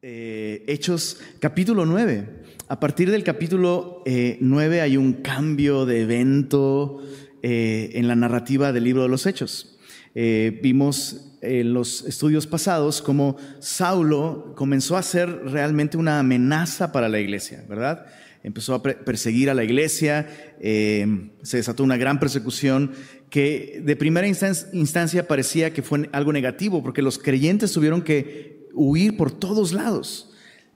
eh, Hechos capítulo 9. A partir del capítulo 9 eh, hay un cambio de evento eh, en la narrativa del libro de los Hechos. vimos en los estudios pasados cómo Saulo comenzó a ser realmente una amenaza para la iglesia, ¿verdad? Empezó a perseguir a la iglesia, se desató una gran persecución que de primera instancia parecía que fue algo negativo, porque los creyentes tuvieron que huir por todos lados.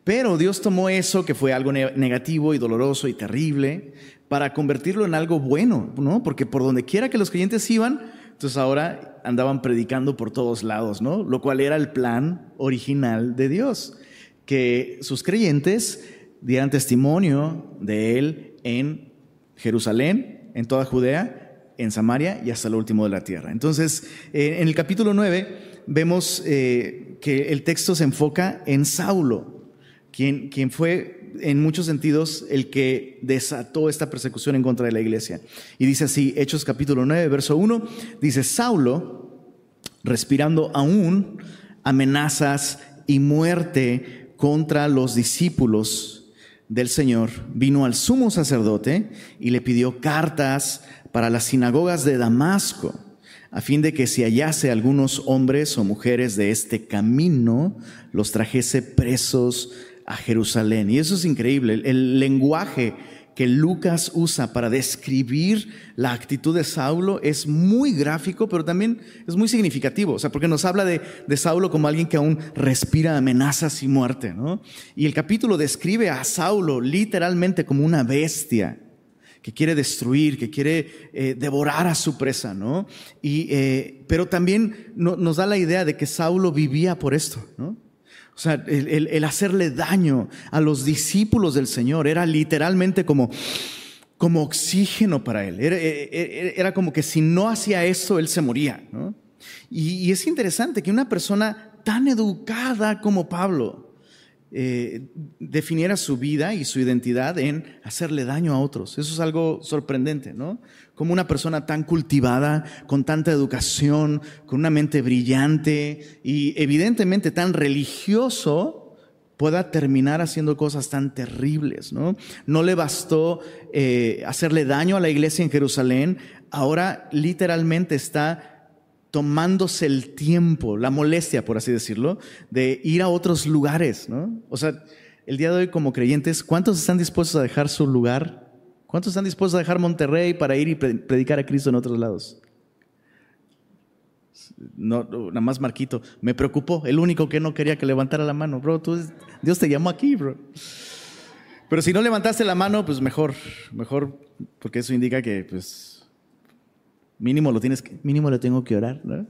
Pero Dios tomó eso, que fue algo negativo y doloroso y terrible, para convertirlo en algo bueno, ¿no? Porque por donde quiera que los creyentes iban, entonces ahora andaban predicando por todos lados, ¿no? Lo cual era el plan original de Dios, que sus creyentes dieran testimonio de Él en Jerusalén, en toda Judea, en Samaria y hasta lo último de la tierra. Entonces, eh, en el capítulo 9 vemos eh, que el texto se enfoca en Saulo, quien, quien fue en muchos sentidos el que desató esta persecución en contra de la iglesia. Y dice así, Hechos capítulo 9, verso 1, dice, Saulo, respirando aún amenazas y muerte contra los discípulos del Señor, vino al sumo sacerdote y le pidió cartas para las sinagogas de Damasco a fin de que si hallase algunos hombres o mujeres de este camino, los trajese presos a Jerusalén. Y eso es increíble, el, lenguaje que Lucas usa para describir la actitud de Saulo es muy gráfico, pero también es muy significativo, o sea, porque nos habla de, de Saulo como alguien que aún respira amenazas y muerte, ¿no? Y el capítulo describe a Saulo literalmente como una bestia que quiere destruir, que quiere eh, devorar a su presa, ¿no? Y, eh, pero también nos da la idea de que Saulo vivía por esto, ¿no? O sea, el, hacerle daño a los discípulos del Señor era literalmente como, como oxígeno para él. Era, eh, como que si no hacía eso, él se moría, ¿no? y es interesante que una persona tan educada como Pablo, eh, definiera su vida y su identidad en hacerle daño a otros. Eso es algo sorprendente, ¿no? Como una persona tan cultivada, con tanta educación, con una mente brillante y evidentemente tan religioso, pueda terminar haciendo cosas tan terribles, ¿no? No le bastó eh, hacerle daño a la iglesia en Jerusalén, ahora literalmente está tomándose el tiempo, la molestia, por así decirlo, de ir a otros lugares, ¿no? O sea, el día de hoy como creyentes, ¿cuántos están dispuestos a dejar su lugar? ¿Cuántos están dispuestos a dejar Monterrey para ir y predicar a Cristo en otros lados? No, nada más Marquito. Me preocupó, el único que no quería que levantara la mano. Bro, Dios te llamó aquí, bro. Pero si no levantaste la mano, pues mejor, mejor, porque eso indica que, pues, Mínimo lo tienes mínimo lo tengo que orar, ¿no?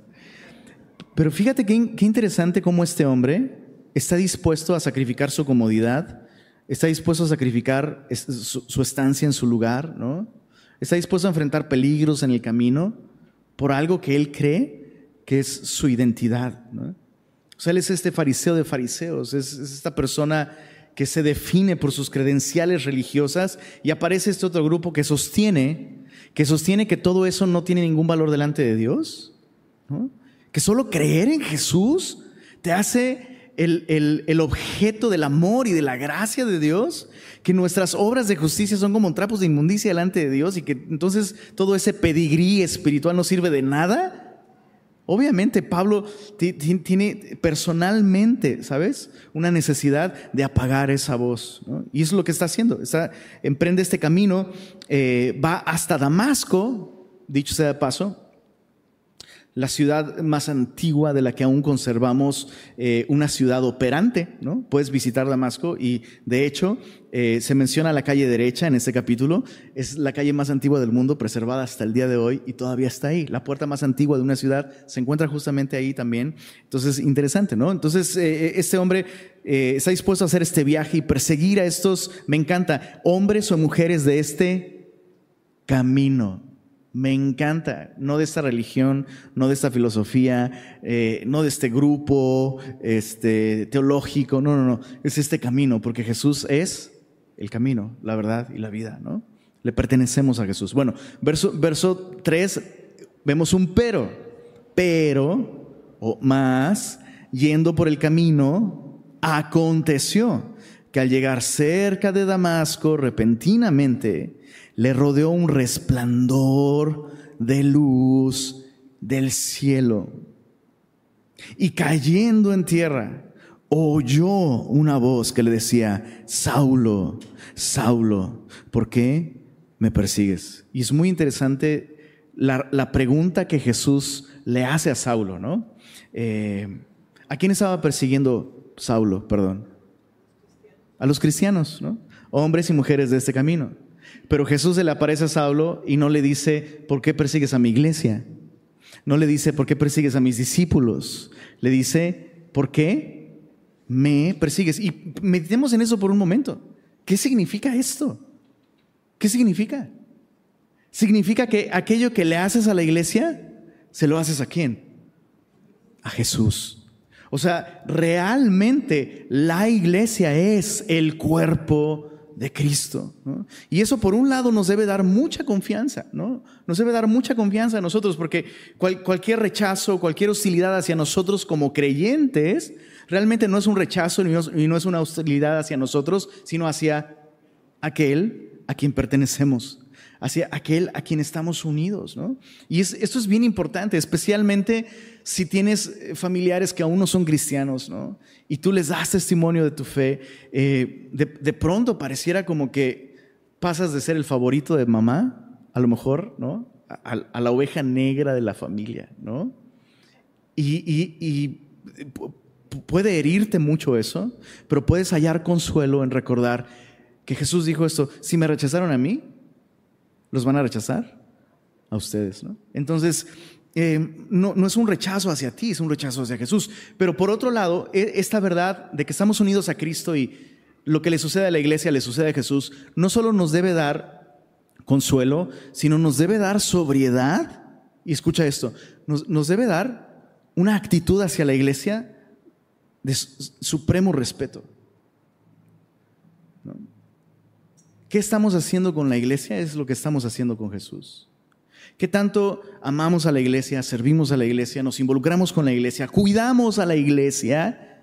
Pero fíjate qué, interesante cómo este hombre está dispuesto a sacrificar su comodidad, está dispuesto a sacrificar su, estancia en su lugar, ¿no? Está dispuesto a enfrentar peligros en el camino por algo que él cree que es su identidad, ¿no? O sea, él es este fariseo de fariseos, es esta persona que se define por sus credenciales religiosas y aparece este otro grupo que sostiene que sostiene que todo eso no tiene ningún valor delante de Dios, que solo creer en Jesús te hace el, objeto del amor y de la gracia de Dios, que nuestras obras de justicia son como trapos de inmundicia delante de Dios y que entonces todo ese pedigrí espiritual no sirve de nada. Obviamente Pablo tiene personalmente, ¿sabes? Una necesidad de apagar esa voz. Y es lo que está haciendo. Emprende este camino, eh, va hasta Damasco, dicho sea de paso, la ciudad más antigua de la que aún conservamos eh, una ciudad operante, ¿no? Puedes visitar Damasco y de hecho eh, se menciona la calle derecha en este capítulo, es la calle más antigua del mundo, preservada hasta el día de hoy y todavía está ahí. La puerta más antigua de una ciudad se encuentra justamente ahí también. Entonces, interesante, ¿no? Entonces, eh, este hombre está dispuesto a hacer este viaje y perseguir a estos, me encanta, hombres o mujeres de este camino me encanta, no de esta religión, no de esta filosofía, eh, no de este grupo este, teológico, no, no, no, es este camino, porque Jesús es el camino, la verdad y la vida, ¿no? Le pertenecemos a Jesús. Bueno, verso, verso 3, vemos un pero, pero, o más, yendo por el camino, aconteció que al llegar cerca de Damasco, repentinamente le rodeó un resplandor de luz del cielo. Y cayendo en tierra, oyó una voz que le decía, Saulo, Saulo, ¿por qué me persigues? Y es muy interesante la, pregunta que Jesús le hace a Saulo, ¿no? Eh, ¿A quién estaba persiguiendo Saulo, perdón? A los cristianos, ¿no? Hombres y mujeres de este camino. Pero Jesús se le aparece a Saulo y no le dice, ¿por qué persigues a mi iglesia? No le dice, ¿por qué persigues a mis discípulos? Le dice, ¿por qué me persigues? Y meditemos en eso por un momento. ¿Qué significa esto? ¿Qué significa? Significa que aquello que le haces a la iglesia, se lo haces a quién? A Jesús. O sea, realmente la iglesia es el cuerpo de Cristo. Y eso por un lado nos debe dar mucha confianza, ¿no? Nos debe dar mucha confianza a nosotros porque cualquier rechazo, cualquier hostilidad hacia nosotros como creyentes, realmente no es un rechazo y no es una hostilidad hacia nosotros, sino hacia aquel a quien pertenecemos hacia aquel a quien estamos unidos. ¿no? Y esto es bien importante, especialmente si tienes eh, familiares que aún no son cristianos, ¿no? y tú les das testimonio de tu fe, eh, de, pronto pareciera como que pasas de ser el favorito de mamá, a lo mejor, ¿no? a, la oveja negra de la familia. ¿no? y, y puede herirte mucho eso, pero puedes hallar consuelo en recordar que Jesús dijo esto, si me rechazaron a mí, los van a rechazar a ustedes. ¿no? Entonces, eh, no, no, es un rechazo hacia ti, es un rechazo hacia Jesús. Pero por otro lado, e, esta verdad de que estamos unidos a Cristo y lo que le sucede a la iglesia le sucede a Jesús, no solo nos debe dar consuelo, sino nos debe dar sobriedad. Y escucha esto, nos, nos debe dar una actitud hacia la iglesia de supremo respeto. ¿Qué estamos haciendo con la iglesia? Es lo que estamos haciendo con Jesús. ¿Qué tanto amamos a la iglesia, servimos a la iglesia, nos involucramos con la iglesia, cuidamos a la iglesia?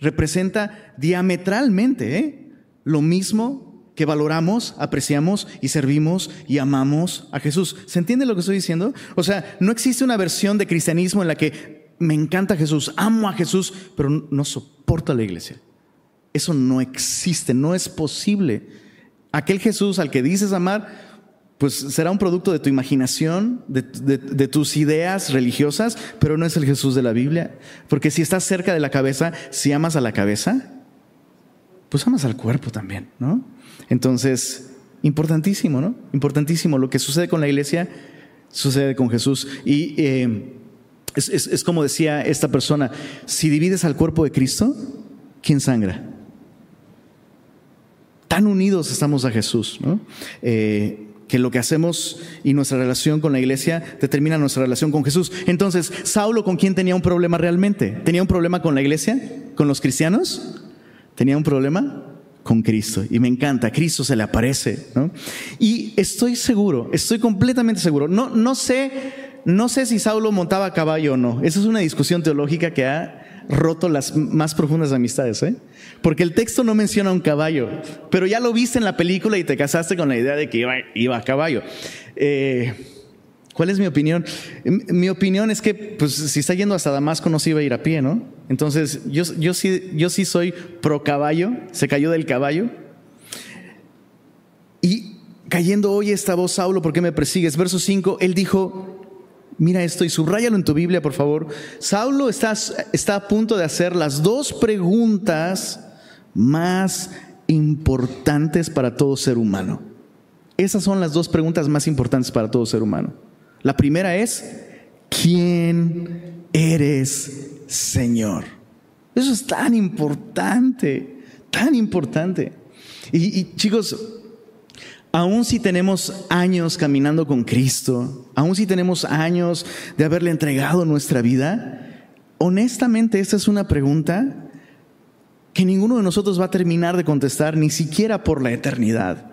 Representa diametralmente ¿eh? lo mismo que valoramos, apreciamos y servimos y amamos a Jesús. ¿Se entiende lo que estoy diciendo? O sea, no existe una versión de cristianismo en la que me encanta Jesús, amo a Jesús, pero no soporto a la iglesia. Eso no existe, no es posible. Aquel Jesús al que dices amar, pues será un producto de tu imaginación, de, tus ideas religiosas, pero no es el Jesús de la Biblia. Porque si estás cerca de la cabeza, si amas a la cabeza, pues amas al cuerpo también, ¿no? Entonces, importantísimo, ¿no? Importantísimo. Lo que sucede con la iglesia, sucede con Jesús. Y eh, es, es como decía esta persona, si divides al cuerpo de Cristo, ¿quién sangra? Tan unidos estamos a Jesús, eh, que lo que hacemos y nuestra relación con la iglesia determina nuestra relación con Jesús. Entonces, Saulo, ¿con quién tenía un problema realmente? ¿Tenía un problema con la iglesia? ¿Con los cristianos? ¿Tenía un problema? Con Cristo. Y me encanta, Cristo se le aparece. Y estoy seguro, estoy completamente seguro. No, no, sé, no sé si Saulo montaba a caballo o no. Esa es una discusión teológica que ha roto las más profundas amistades, ¿eh? Porque el texto no menciona un caballo, pero ya lo viste en la película y te casaste con la idea de que iba, a caballo. Eh, ¿Cuál es mi opinión? Mi opinión es que, pues, si está yendo hasta Damasco, no se iba a ir a pie, ¿no? Entonces, yo, yo, sí, yo sí soy pro caballo, se cayó del caballo. Y cayendo hoy esta voz, Saulo, ¿por qué me persigues? Verso 5, él dijo, Mira esto y subrayalo en tu Biblia, por favor. Saulo está, está a punto de hacer las dos preguntas más importantes para todo ser humano. Esas son las dos preguntas más importantes para todo ser humano. La primera es, ¿quién eres, Señor? Eso es tan importante, tan importante. Y, y chicos, Aún si tenemos años caminando con Cristo, aún si tenemos años de haberle entregado nuestra vida, honestamente esta es una pregunta que ninguno de nosotros va a terminar de contestar, ni siquiera por la eternidad.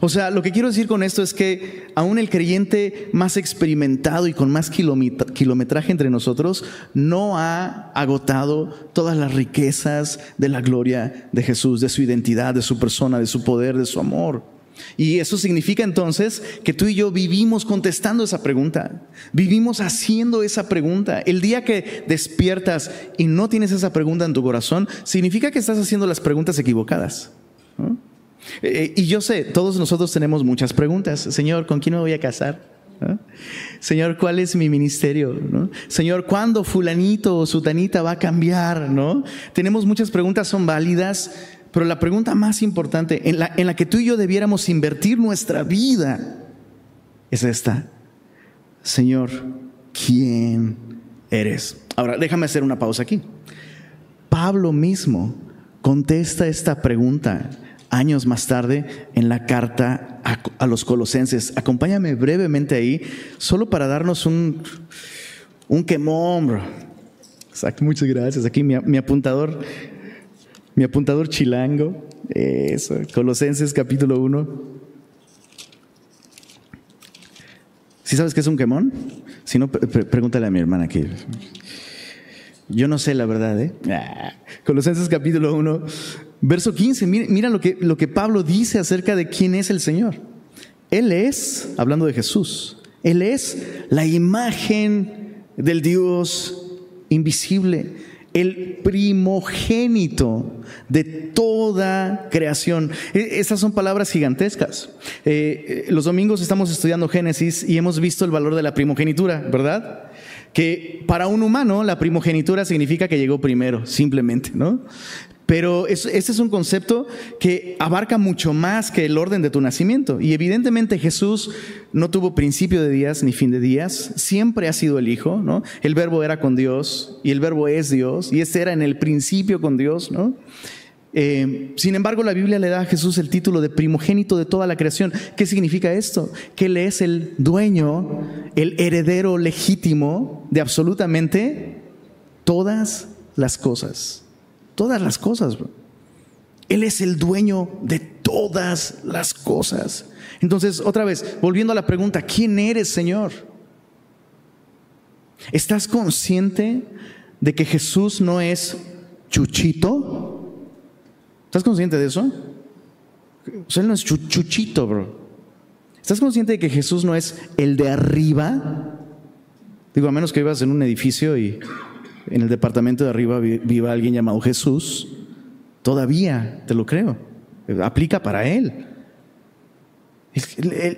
O sea, lo que quiero decir con esto es que aún el creyente más experimentado y con más kilometraje entre nosotros no ha agotado todas las riquezas de la gloria de Jesús, de su identidad, de su persona, de su poder, de su amor. Y eso significa entonces que tú y yo vivimos contestando esa pregunta, vivimos haciendo esa pregunta. El día que despiertas y no tienes esa pregunta en tu corazón, significa que estás haciendo las preguntas equivocadas. Eh, y yo sé, todos nosotros tenemos muchas preguntas. Señor, ¿con quién me voy a casar? Señor, ¿cuál es mi ministerio? Señor, ¿cuándo fulanito o sutanita va a cambiar? ¿no? Tenemos muchas preguntas, son válidas, pero la pregunta más importante en la, que tú y yo debiéramos invertir nuestra vida es esta. Señor, ¿quién eres? Ahora, déjame hacer una pausa aquí. Pablo mismo contesta esta pregunta años más tarde en la carta a, los colosenses. Acompáñame brevemente ahí, solo para darnos un, un quemón, bro. Exacto, muchas gracias. Aquí mi apuntador, mi apuntador chilango. Eso, Colosenses capítulo 1. ¿Sí sabes qué es un quemón? Si no, pregúntale a mi hermana aquí. Yo no sé la verdad, ¿eh? Ah, Colosenses capítulo 1, Verso 15, mira, lo, que, lo que Pablo dice acerca de quién es el Señor. Él es, hablando de Jesús, Él es la imagen del Dios invisible, el primogénito de toda creación. E, esas son palabras gigantescas. Eh, eh, los domingos estamos estudiando Génesis y hemos visto el valor de la primogenitura, ¿verdad? Que para un humano la primogenitura significa que llegó primero, simplemente, ¿no? Pero ese es un concepto que abarca mucho más que el orden de tu nacimiento. Y evidentemente Jesús no tuvo principio de días ni fin de días, siempre ha sido el Hijo, ¿no? El verbo era con Dios y el verbo es Dios y ese era en el principio con Dios, ¿no? Eh, sin embargo, la Biblia le da a Jesús el título de primogénito de toda la creación. ¿Qué significa esto? Que Él es el dueño, el heredero legítimo de absolutamente todas las cosas todas las cosas. Él es el dueño de todas las cosas. Entonces, otra vez, volviendo a la pregunta, ¿quién eres, Señor? ¿Estás consciente de que Jesús no es chuchito? ¿Estás consciente de eso? Él no es chuchito, bro. ¿Estás consciente de que Jesús no es el de arriba? Digo, a menos que vivas en un edificio y en el departamento de arriba viva alguien llamado Jesús, todavía te lo creo. Aplica para él.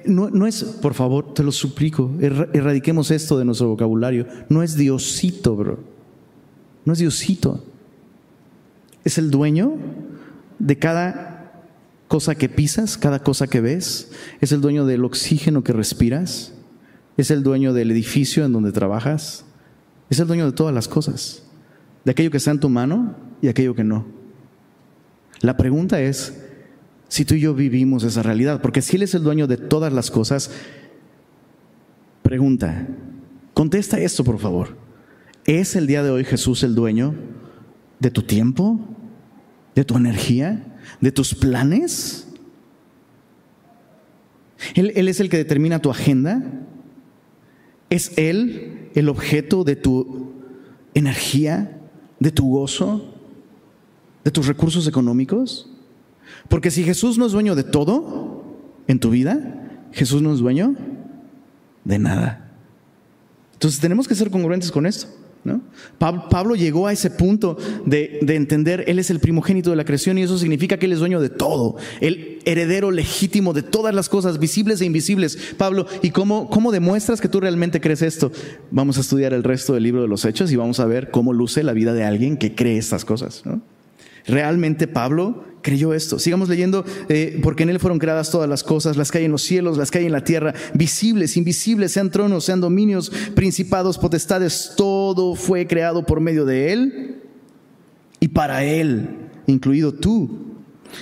No, es, por favor, te lo suplico, erradiquemos esto de nuestro vocabulario. No es Diosito, bro. No es Diosito. Es el dueño de cada cosa que pisas, cada cosa que ves. Es el dueño del oxígeno que respiras. Es el dueño del edificio en donde trabajas. Es el dueño de todas las cosas, de aquello que está en tu mano y aquello que no. La pregunta es si tú y yo vivimos esa realidad, porque si Él es el dueño de todas las cosas, pregunta, contesta esto por favor. ¿Es el día de hoy Jesús el dueño de tu tiempo, de tu energía, de tus planes? Él, él es el que determina tu agenda. ¿Es Él el objeto de tu energía, de tu gozo, de tus recursos económicos? Porque si Jesús no es dueño de todo en tu vida, Jesús no es dueño de nada. Entonces tenemos que ser congruentes con esto. Pablo llegó a ese punto de, entender, Él es el primogénito de la creación y eso significa que Él es dueño de todo, el heredero legítimo de todas las cosas visibles e invisibles. Pablo, ¿y cómo, cómo demuestras que tú realmente crees esto? Vamos a estudiar el resto del libro de los Hechos y vamos a ver cómo luce la vida de alguien que cree estas cosas. Realmente Pablo creyó esto. Sigamos leyendo, eh, porque en Él fueron creadas todas las cosas, las que hay en los cielos, las que hay en la tierra, visibles, invisibles, sean tronos, sean dominios, principados, potestades, todo fue creado por medio de Él y para Él, incluido tú.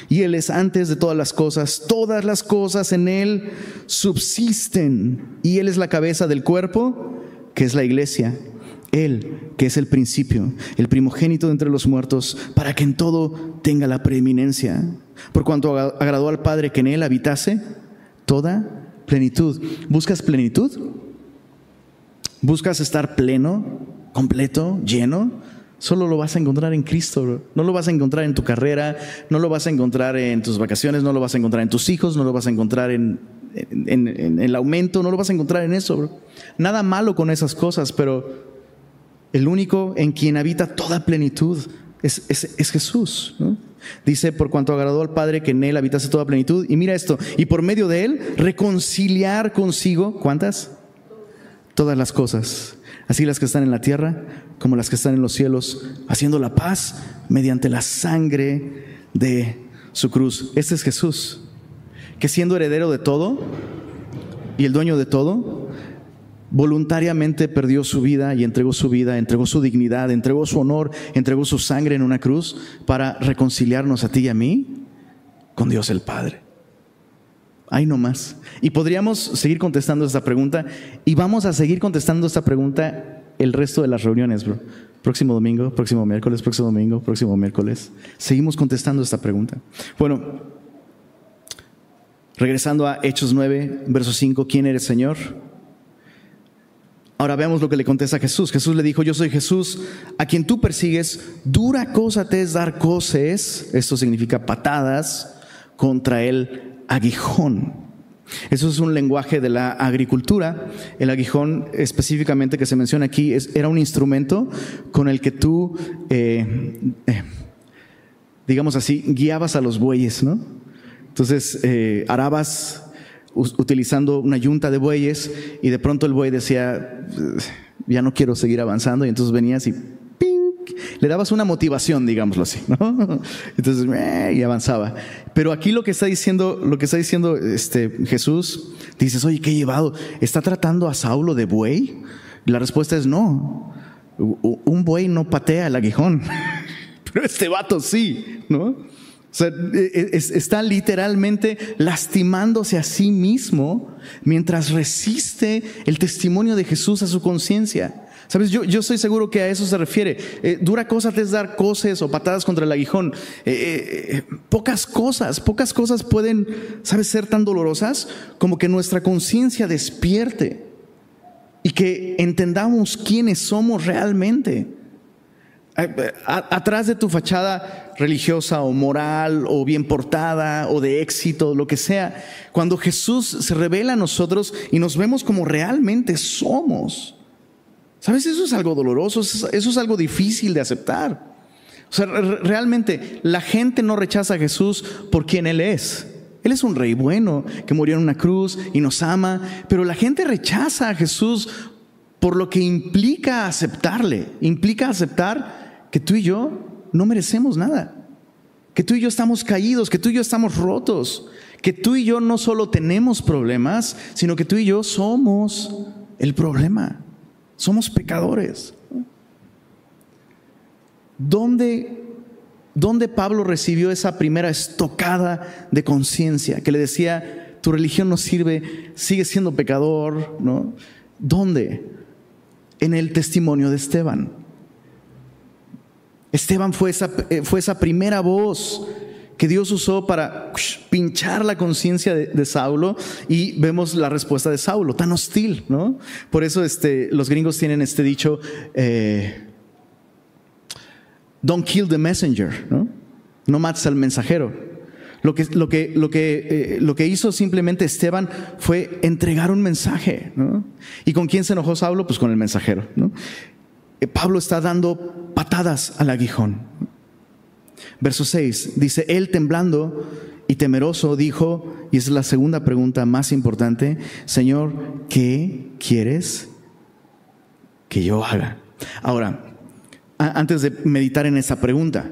Y Él es antes de todas las cosas, todas las cosas en Él subsisten y Él es la cabeza del cuerpo, que es la iglesia. Él, que es el principio, el primogénito de entre los muertos, para que en todo tenga la preeminencia, por cuanto agradó al Padre que en Él habitase toda plenitud. ¿Buscas plenitud? ¿Buscas estar pleno, completo, lleno? Solo lo vas a encontrar en Cristo, no lo vas a encontrar en tu carrera, no lo vas a encontrar en tus vacaciones, no lo vas a encontrar en tus hijos, no lo vas a encontrar en, el aumento, no lo vas a encontrar en eso. Nada malo con esas cosas, pero el único en quien habita toda plenitud es, Jesús. Dice, por cuanto agradó al Padre que en Él habitase toda plenitud. Y mira esto, y por medio de Él reconciliar consigo, ¿cuántas? Todas las cosas, así las que están en la tierra como las que están en los cielos, haciendo la paz mediante la sangre de su cruz. Este es Jesús, que siendo heredero de todo y el dueño de todo, voluntariamente perdió su vida y entregó su vida, entregó su dignidad, entregó su honor, entregó su sangre en una cruz para reconciliarnos a ti y a mí con Dios el Padre. Ahí no más. Y podríamos seguir contestando esta pregunta y vamos a seguir contestando esta pregunta el resto de las reuniones, bro. Próximo domingo, próximo miércoles, próximo domingo, próximo miércoles. Seguimos contestando esta pregunta. Bueno, regresando a Hechos 9, verso 5, ¿quién eres, Señor? Ahora veamos lo que le contesta Jesús. Jesús le dijo, yo soy Jesús, a quien tú persigues, dura cosa te es dar coces, esto significa patadas, contra el aguijón. Eso es un lenguaje de la agricultura. El aguijón específicamente que se menciona aquí era un instrumento con el que tú, eh, eh, digamos así, guiabas a los bueyes, ¿no? Entonces, eh, arabas utilizando una yunta de bueyes y de pronto el buey decía, ya no quiero seguir avanzando y entonces venías y le dabas una motivación, digámoslo así, ¿no? Entonces, y avanzaba. Pero aquí lo que está diciendo, lo que está diciendo este Jesús, dices, oye, ¿qué llevado? ¿Está tratando a Saulo de buey? La respuesta es no. Un buey no patea el aguijón, pero este vato sí, ¿no? Sea, e, e, está literalmente lastimándose a sí mismo mientras resiste el testimonio de Jesús a su conciencia. Sabes, yo, yo estoy seguro que a eso se refiere. Eh, dura cosa es dar coces o patadas contra el aguijón. Eh, eh, pocas cosas, pocas cosas pueden, sabes, ser tan dolorosas como que nuestra conciencia despierte y que entendamos quiénes somos realmente atrás de tu fachada religiosa o moral o bien portada o de éxito, lo que sea, cuando Jesús se revela a nosotros y nos vemos como realmente somos, ¿sabes? Eso es algo doloroso, eso es algo difícil de aceptar. O sea, realmente la gente no rechaza a Jesús por quien Él es. Él es un rey bueno que murió en una cruz y nos ama, pero la gente rechaza a Jesús por lo que implica aceptarle, implica aceptar que tú y yo no merecemos nada, que tú y yo estamos caídos, que tú y yo estamos rotos, que tú y yo no solo tenemos problemas, sino que tú y yo somos el problema, somos pecadores. ¿Dónde, ¿Dónde Pablo recibió esa primera estocada de conciencia que le decía, tu religión no sirve, sigue siendo pecador? ¿no? ¿Dónde? En el testimonio de Esteban. Esteban fue esa, eh, fue esa primera voz que Dios usó para pinchar la conciencia de, Saulo y vemos la respuesta de Saulo, tan hostil, ¿no? Por eso este, los gringos tienen este dicho, eh, don't kill the messenger, ¿no? No mates al mensajero. Lo que, lo que, lo que, eh, lo que hizo simplemente Esteban fue entregar un mensaje, ¿no? ¿Y con quién se enojó Saulo? Pues con el mensajero, ¿no? Pablo está dando patadas al aguijón. Verso 6 dice, él temblando y temeroso dijo, y es la segunda pregunta más importante, Señor, ¿qué quieres que yo haga? Ahora, antes de meditar en esa pregunta,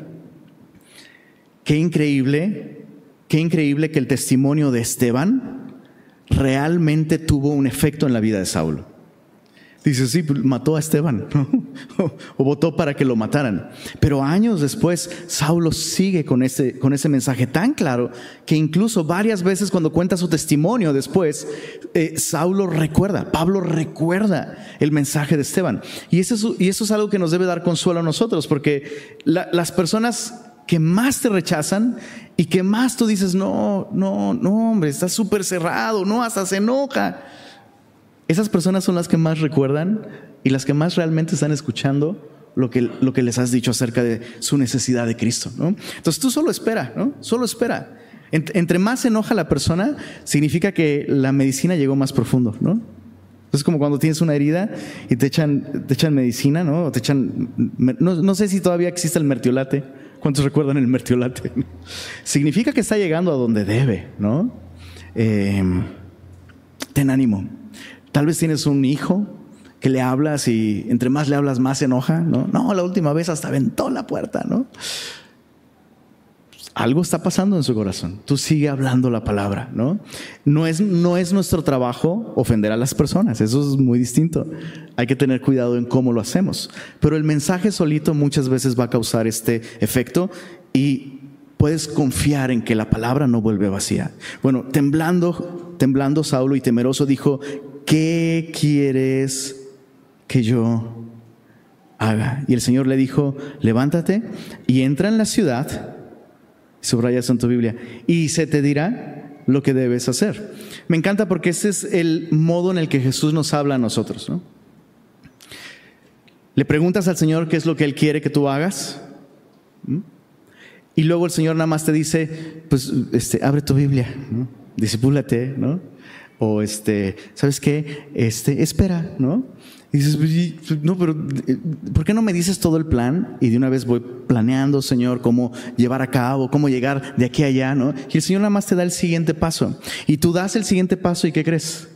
qué increíble, qué increíble que el testimonio de Esteban realmente tuvo un efecto en la vida de Saulo. Dice, sí, pues, mató a Esteban, o, votó para que lo mataran. Pero años después, Saulo sigue con ese, con ese mensaje tan claro que incluso varias veces cuando cuenta su testimonio después, eh, Saulo recuerda, Pablo recuerda el mensaje de Esteban. Y eso, es, y eso es algo que nos debe dar consuelo a nosotros, porque las personas que más te rechazan y que más tú dices, no, no, no, hombre, está súper cerrado, no, hasta se enoja esas personas son las que más recuerdan y las que más realmente están escuchando lo que, lo que les has dicho acerca de su necesidad de Cristo. ¿no? Entonces tú solo espera, ¿no? Solo espera. Entre más se enoja la persona, significa que la medicina llegó más profundo, ¿no? Es como cuando tienes una herida y te echan, te echan medicina, ¿no? O te echan, no, sé si todavía existe el mertiolate. ¿Cuántos recuerdan el mertiolate? Significa que está llegando a donde debe, ¿no? Eh, ten ánimo. Tal vez tienes un hijo que le hablas y entre más le hablas más se enoja, ¿no? No, la última vez hasta aventó la puerta, ¿no? Algo está pasando en su corazón. Tú sigue hablando la palabra, ¿no? No es, no es nuestro trabajo ofender a las personas, eso es muy distinto. Hay que tener cuidado en cómo lo hacemos. Pero el mensaje solito muchas veces va a causar este efecto y puedes confiar en que la palabra no vuelve vacía. Bueno, temblando, temblando Saulo y temeroso dijo, ¿qué quieres que yo haga? Y el Señor le dijo, levántate y entra en la ciudad, subrayas en tu Biblia, y se te dirá lo que debes hacer. Me encanta porque ese es el modo en el que Jesús nos habla a nosotros. Le preguntas al Señor qué es lo que Él quiere que tú hagas. Y luego el Señor nada más te dice, pues este, abre tu Biblia, ¿no? disipúlate, ¿no? O este, ¿sabes qué? Este, espera, ¿no? Y dices, pues, no, pero eh, ¿por qué no me dices todo el plan? Y de una vez voy planeando, Señor, cómo llevar a cabo, cómo llegar de aquí a allá, ¿no? Y el Señor nada más te da el siguiente paso. Y tú das el siguiente paso y ¿qué crees?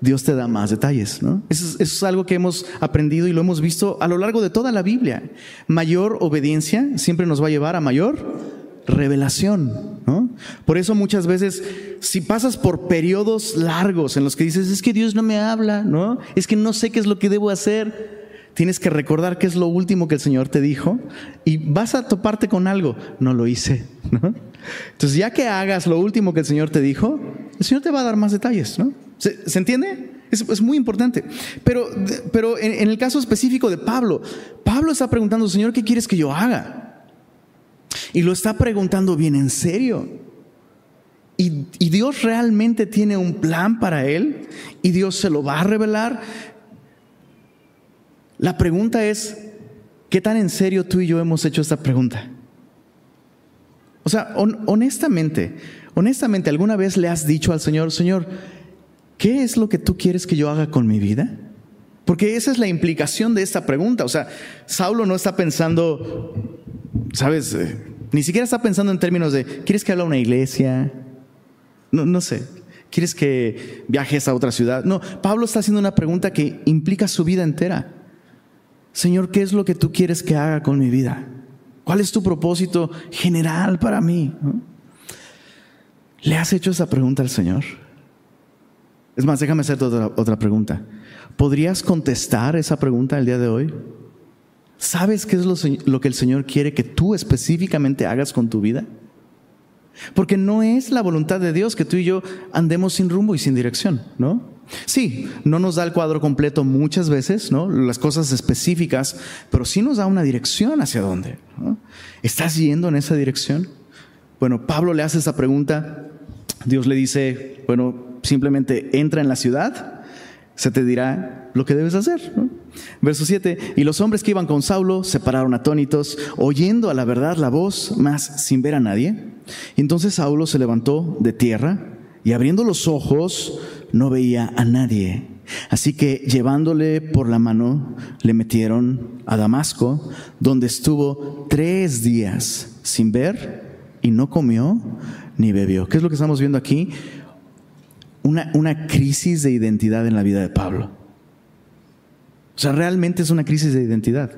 Dios te da más detalles, ¿no? Eso es, eso es, algo que hemos aprendido y lo hemos visto a lo largo de toda la Biblia. Mayor obediencia siempre nos va a llevar a mayor revelación. ¿no? Por eso muchas veces, si pasas por periodos largos en los que dices, es que Dios no me habla, ¿no? Es que no sé qué es lo que debo hacer. Tienes que recordar qué es lo último que el Señor te dijo y vas a toparte con algo. No lo hice. ¿no? Entonces, ya que hagas lo último que el Señor te dijo, el Señor te va a dar más detalles. ¿no? ¿Se, entiende? Es, muy importante. Pero, pero en, en el caso específico de Pablo, Pablo está preguntando, Señor, ¿qué quieres que yo haga? Y lo está preguntando bien en serio. Y, Dios realmente tiene un plan para él y Dios se lo va a revelar. La pregunta es, ¿qué tan en serio tú y yo hemos hecho esta pregunta? O sea, honestamente, honestamente, ¿alguna vez le has dicho al Señor, Señor, ¿qué es lo que tú quieres que yo haga con mi vida? Porque esa es la implicación de esta pregunta. O sea, Saulo no está pensando, ¿sabes? Eh, ni siquiera está pensando en términos de, ¿quieres que hable a una iglesia? No, sé. ¿Quieres que viajes a otra ciudad? No, Pablo está haciendo una pregunta que implica su vida entera. Señor, ¿qué es lo que tú quieres que haga con mi vida? ¿Cuál es tu propósito general para mí? ¿Le has hecho esa pregunta al Señor? Es más, déjame hacerte otra, otra pregunta. ¿Podrías contestar esa pregunta el día de hoy? ¿Sabes qué es lo, que el Señor quiere que tú específicamente hagas con tu vida? Porque no es la voluntad de Dios que tú y yo andemos sin rumbo y sin dirección, ¿no? Sí, no nos da el cuadro completo muchas veces, ¿no? Las cosas específicas, pero sí nos da una dirección hacia dónde. ¿Estás yendo en esa dirección? Bueno, Pablo le hace esa pregunta. Dios le dice, bueno, simplemente entra en la ciudad, se te dirá lo que debes hacer. Verso 7, y los hombres que iban con Saulo se pararon atónitos, oyendo a la verdad la voz, mas sin ver a nadie. entonces Saulo se levantó de tierra y abriendo los ojos no veía a nadie. Así que llevándole por la mano, le metieron a Damasco, donde estuvo tres días sin ver y no comió ni bebió. ¿Qué es lo que estamos viendo aquí? Una, crisis de identidad en la vida de Pablo. O sea, realmente es una crisis de identidad.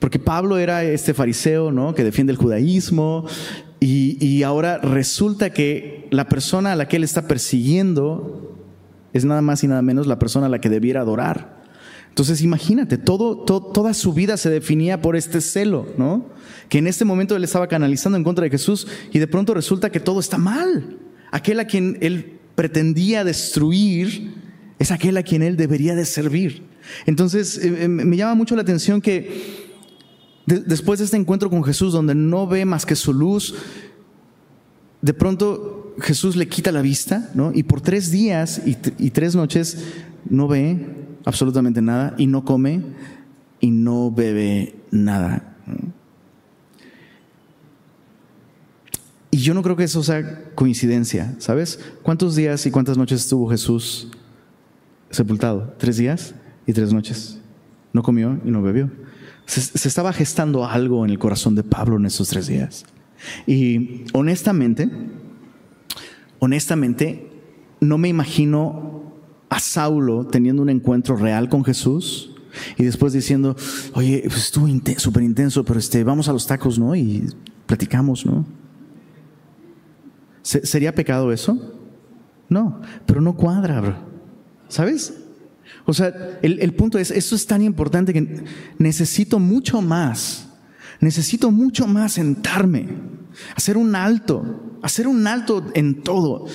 Porque Pablo era este fariseo, ¿no? Que defiende el judaísmo y, ahora resulta que la persona a la que él está persiguiendo es nada más y nada menos la persona a la que debiera adorar. Entonces imagínate, todo, toda su vida se definía por este celo, ¿no? Que en este momento él estaba canalizando en contra de Jesús y de pronto resulta que todo está mal. Aquel a quien él pretendía destruir es aquel a quien él debería de servir. Entonces eh, eh, me llama mucho la atención que después de este encuentro con Jesús, donde no ve más que su luz, de pronto Jesús le quita la vista, ¿no? Y por tres días y, y tres noches no ve absolutamente nada y no come y no bebe nada. Y yo no creo que eso sea coincidencia, ¿sabes? ¿Cuántos días y cuántas noches estuvo Jesús sepultado? ¿Tres días y tres noches? No comió y no bebió. Se, se estaba gestando algo en el corazón de Pablo en esos tres días. Y honestamente, honestamente, no me imagino a Saulo teniendo un encuentro real con Jesús y después diciendo, oye, pues estuvo súper intenso, pero este, vamos a los tacos, ¿no? Y platicamos, ¿no? ¿Sería pecado eso? No, pero no cuadra. ¿sabes? O sea, el, el punto es, esto es tan importante que necesito mucho más, necesito mucho más sentarme, hacer un alto, hacer un alto en todo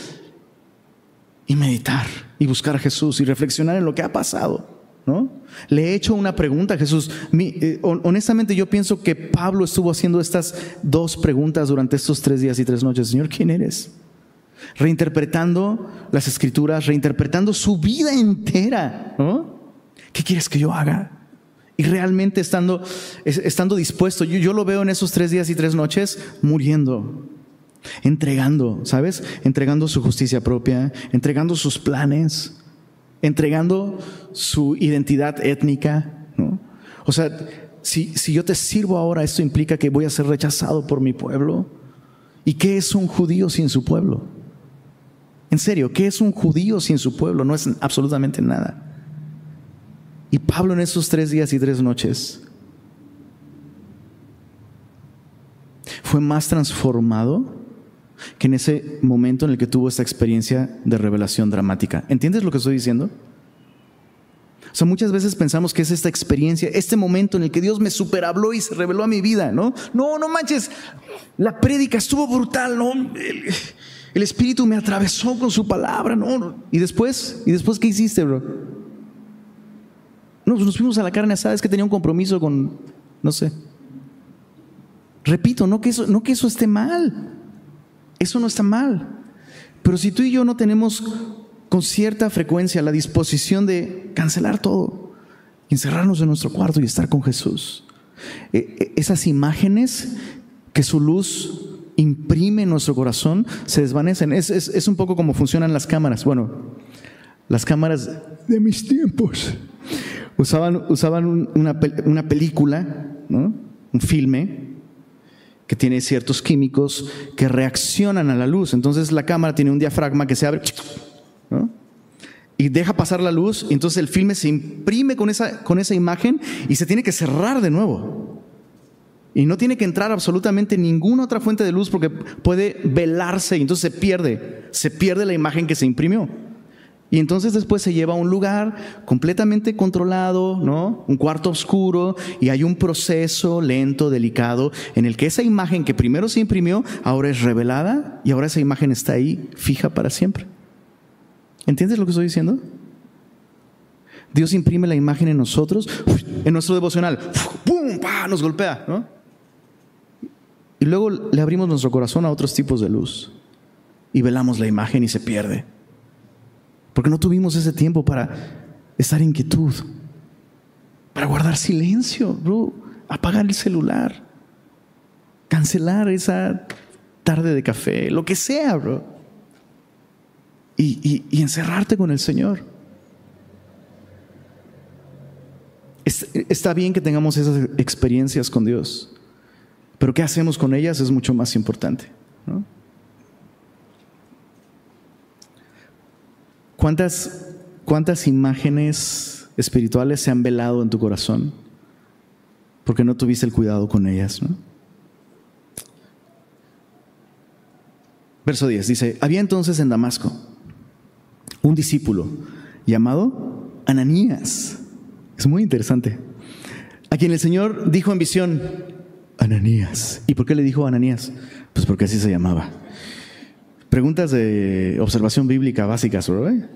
y meditar y buscar a Jesús y reflexionar en lo que ha pasado. ¿No? Le he hecho una pregunta a Jesús. Eh, honestamente yo pienso que Pablo estuvo haciendo estas dos preguntas durante estos tres días y tres noches. Señor, ¿quién eres? Reinterpretando las escrituras, reinterpretando su vida entera. ¿Qué quieres que yo haga? Y realmente estando, estando dispuesto, yo, yo lo veo en esos tres días y tres noches muriendo, entregando, ¿sabes? Entregando su justicia propia, entregando sus planes, entregando su identidad étnica. O sea, si, si yo te sirvo ahora, esto implica que voy a ser rechazado por mi pueblo. ¿Y qué es un judío sin su pueblo? En serio, ¿qué es un judío sin su pueblo? No es absolutamente nada. Y Pablo en esos tres días y tres noches fue más transformado que en ese momento en el que tuvo esta experiencia de revelación dramática. ¿Entiendes lo que estoy diciendo? O sea, muchas veces pensamos que es esta experiencia, este momento en el que Dios me superhabló y se reveló a mi vida, ¿no? No, no manches, la prédica estuvo brutal, ¿no? El, el Espíritu me atravesó con su palabra, ¿no? ¿Y después? ¿Y después qué hiciste, bro? No, pues nos fuimos a la carne asada, es que tenía un compromiso con, no sé. Repito, no que eso, no que eso esté mal. Eso no está mal. Pero si tú y yo no tenemos con cierta frecuencia la disposición de cancelar todo, encerrarnos en nuestro cuarto y estar con Jesús, eh, eh, esas imágenes que su luz imprime en nuestro corazón se desvanecen. Es, es, un poco como funcionan las cámaras. Bueno, las cámaras de mis tiempos usaban, usaban una, una película, un filme, que tiene ciertos químicos que reaccionan a la luz. Entonces la cámara tiene un diafragma que se abre y deja pasar la luz, entonces el filme se imprime con esa, con esa imagen y se tiene que cerrar de nuevo. Y no tiene que entrar absolutamente ninguna otra fuente de luz porque puede velarse y entonces se pierde, se pierde la imagen que se imprimió. Y entonces después se lleva a un lugar completamente controlado, ¿no? Un cuarto oscuro y hay un proceso lento, delicado, en el que esa imagen que primero se imprimió, ahora es revelada y ahora esa imagen está ahí fija para siempre. ¿Entiendes lo que estoy diciendo? Dios imprime la imagen en nosotros, en nuestro devocional, ¡pum! ¡pah! Nos golpea, ¿no? Y luego le abrimos nuestro corazón a otros tipos de luz y velamos la imagen y se pierde. Porque no tuvimos ese tiempo para estar en quietud, para guardar silencio, bro, apagar el celular, cancelar esa tarde de café, lo que sea, bro. Y, encerrarte con el Señor. Está bien que tengamos esas experiencias con Dios, pero qué hacemos con ellas es mucho más importante. ¿no? ¿Cuántas, cuántas imágenes espirituales se han velado en tu corazón? Porque no tuviste el cuidado con ellas. Verso 10 dice, había entonces en Damasco un discípulo llamado Ananías. Es muy interesante. A quien el Señor dijo en visión, Ananías. ¿Y por qué le dijo Ananías? Pues porque así se llamaba. Preguntas de observación bíblica básicas, ¿verdad?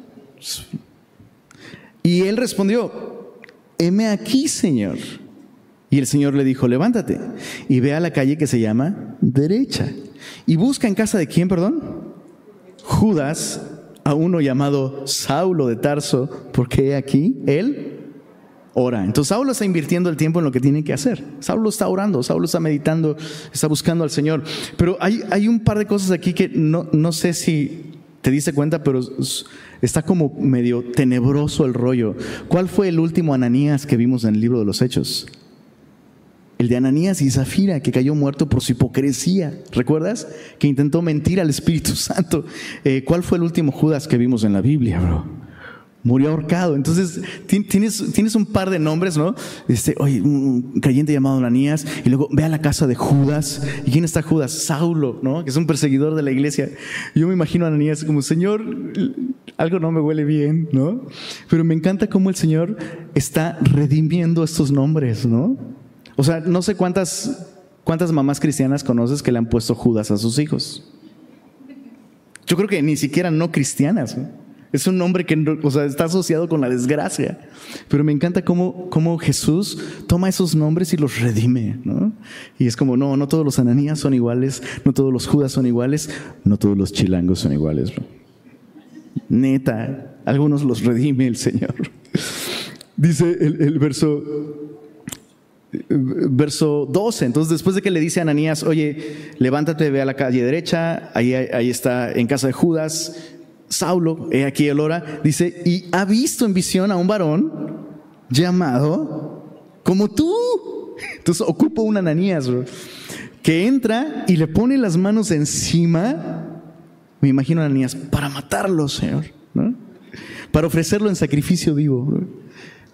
Y él respondió, heme aquí, Señor. Y el Señor le dijo, levántate y ve a la calle que se llama derecha. Y busca en casa de quién, perdón? Judas, a uno llamado Saulo de Tarso, porque aquí él ora. Entonces Saulo está invirtiendo el tiempo en lo que tiene que hacer. Saulo está orando, Saulo está meditando, está buscando al Señor. Pero hay, un par de cosas aquí que no, no sé si te diste cuenta, pero está como medio tenebroso el rollo. ¿Cuál fue el último Ananías que vimos en el libro de los Hechos? El de Ananías y Zafira, que cayó muerto por su hipocresía. ¿Recuerdas? Que intentó mentir al Espíritu Santo. Eh, ¿Cuál fue el último Judas que vimos en la Biblia, bro? Murió ahorcado. Entonces, tienes, tienes un par de nombres, ¿no? Este, oye, un creyente llamado Ananías, y luego ve a la casa de Judas. ¿Y quién está Judas? Saulo, ¿no? Que es un perseguidor de la iglesia. Yo me imagino a Ananías como, Señor, algo no me huele bien, ¿no? Pero me encanta cómo el Señor está redimiendo estos nombres, ¿no? O sea, no sé cuántas, cuántas mamás cristianas conoces que le han puesto Judas a sus hijos. Yo creo que ni siquiera no cristianas. Es un nombre que o sea, está asociado con la desgracia. Pero me encanta cómo, cómo, Jesús toma esos nombres y los redime. ¿no? Y es como, no, no todos los ananías son iguales, no todos los judas son iguales, no todos los chilangos son iguales. Neta, algunos los redime el Señor. Dice el, el verso verso 12. Entonces, después de que le dice a Ananías, oye, levántate, ve a la calle derecha, ahí, ahí está en casa de Judas, Saulo, he aquí el hora, dice, y ha visto en visión a un varón llamado como tú. Entonces, ocupa un Ananías, que entra y le pone las manos encima, me imagino Ananías, para matarlo, Señor, para ofrecerlo en sacrificio vivo,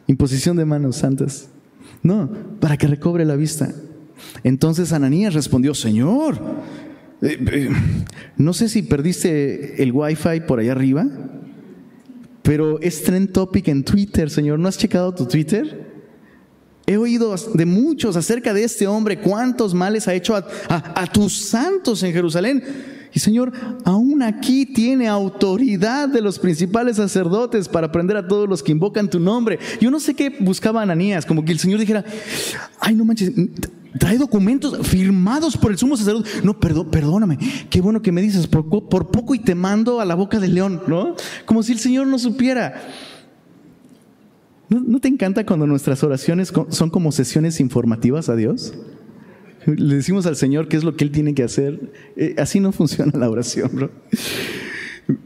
imposición de manos santas. No, para que recobre la vista. Entonces Ananías respondió, Señor, eh, eh, no sé si perdiste el wifi por allá arriba, pero es trend topic en Twitter, Señor. ¿No has checado tu Twitter? He oído de muchos acerca de este hombre, cuántos males ha hecho a tus santos en Jerusalén. Y Señor, aún aquí tiene autoridad de los principales sacerdotes para prender a todos los que invocan tu nombre. Yo no sé qué buscaba Ananías, como que el Señor dijera, ay, no manches, trae documentos firmados por el sumo sacerdote. No, perdón, perdóname, qué bueno que me dices, por, por poco y te mando a la boca del león, ¿no? Como si el Señor no supiera. ¿No, te encanta cuando nuestras oraciones son como sesiones informativas a Dios? Le decimos al Señor qué es lo que Él tiene que hacer. Eh, así no funciona la oración, bro.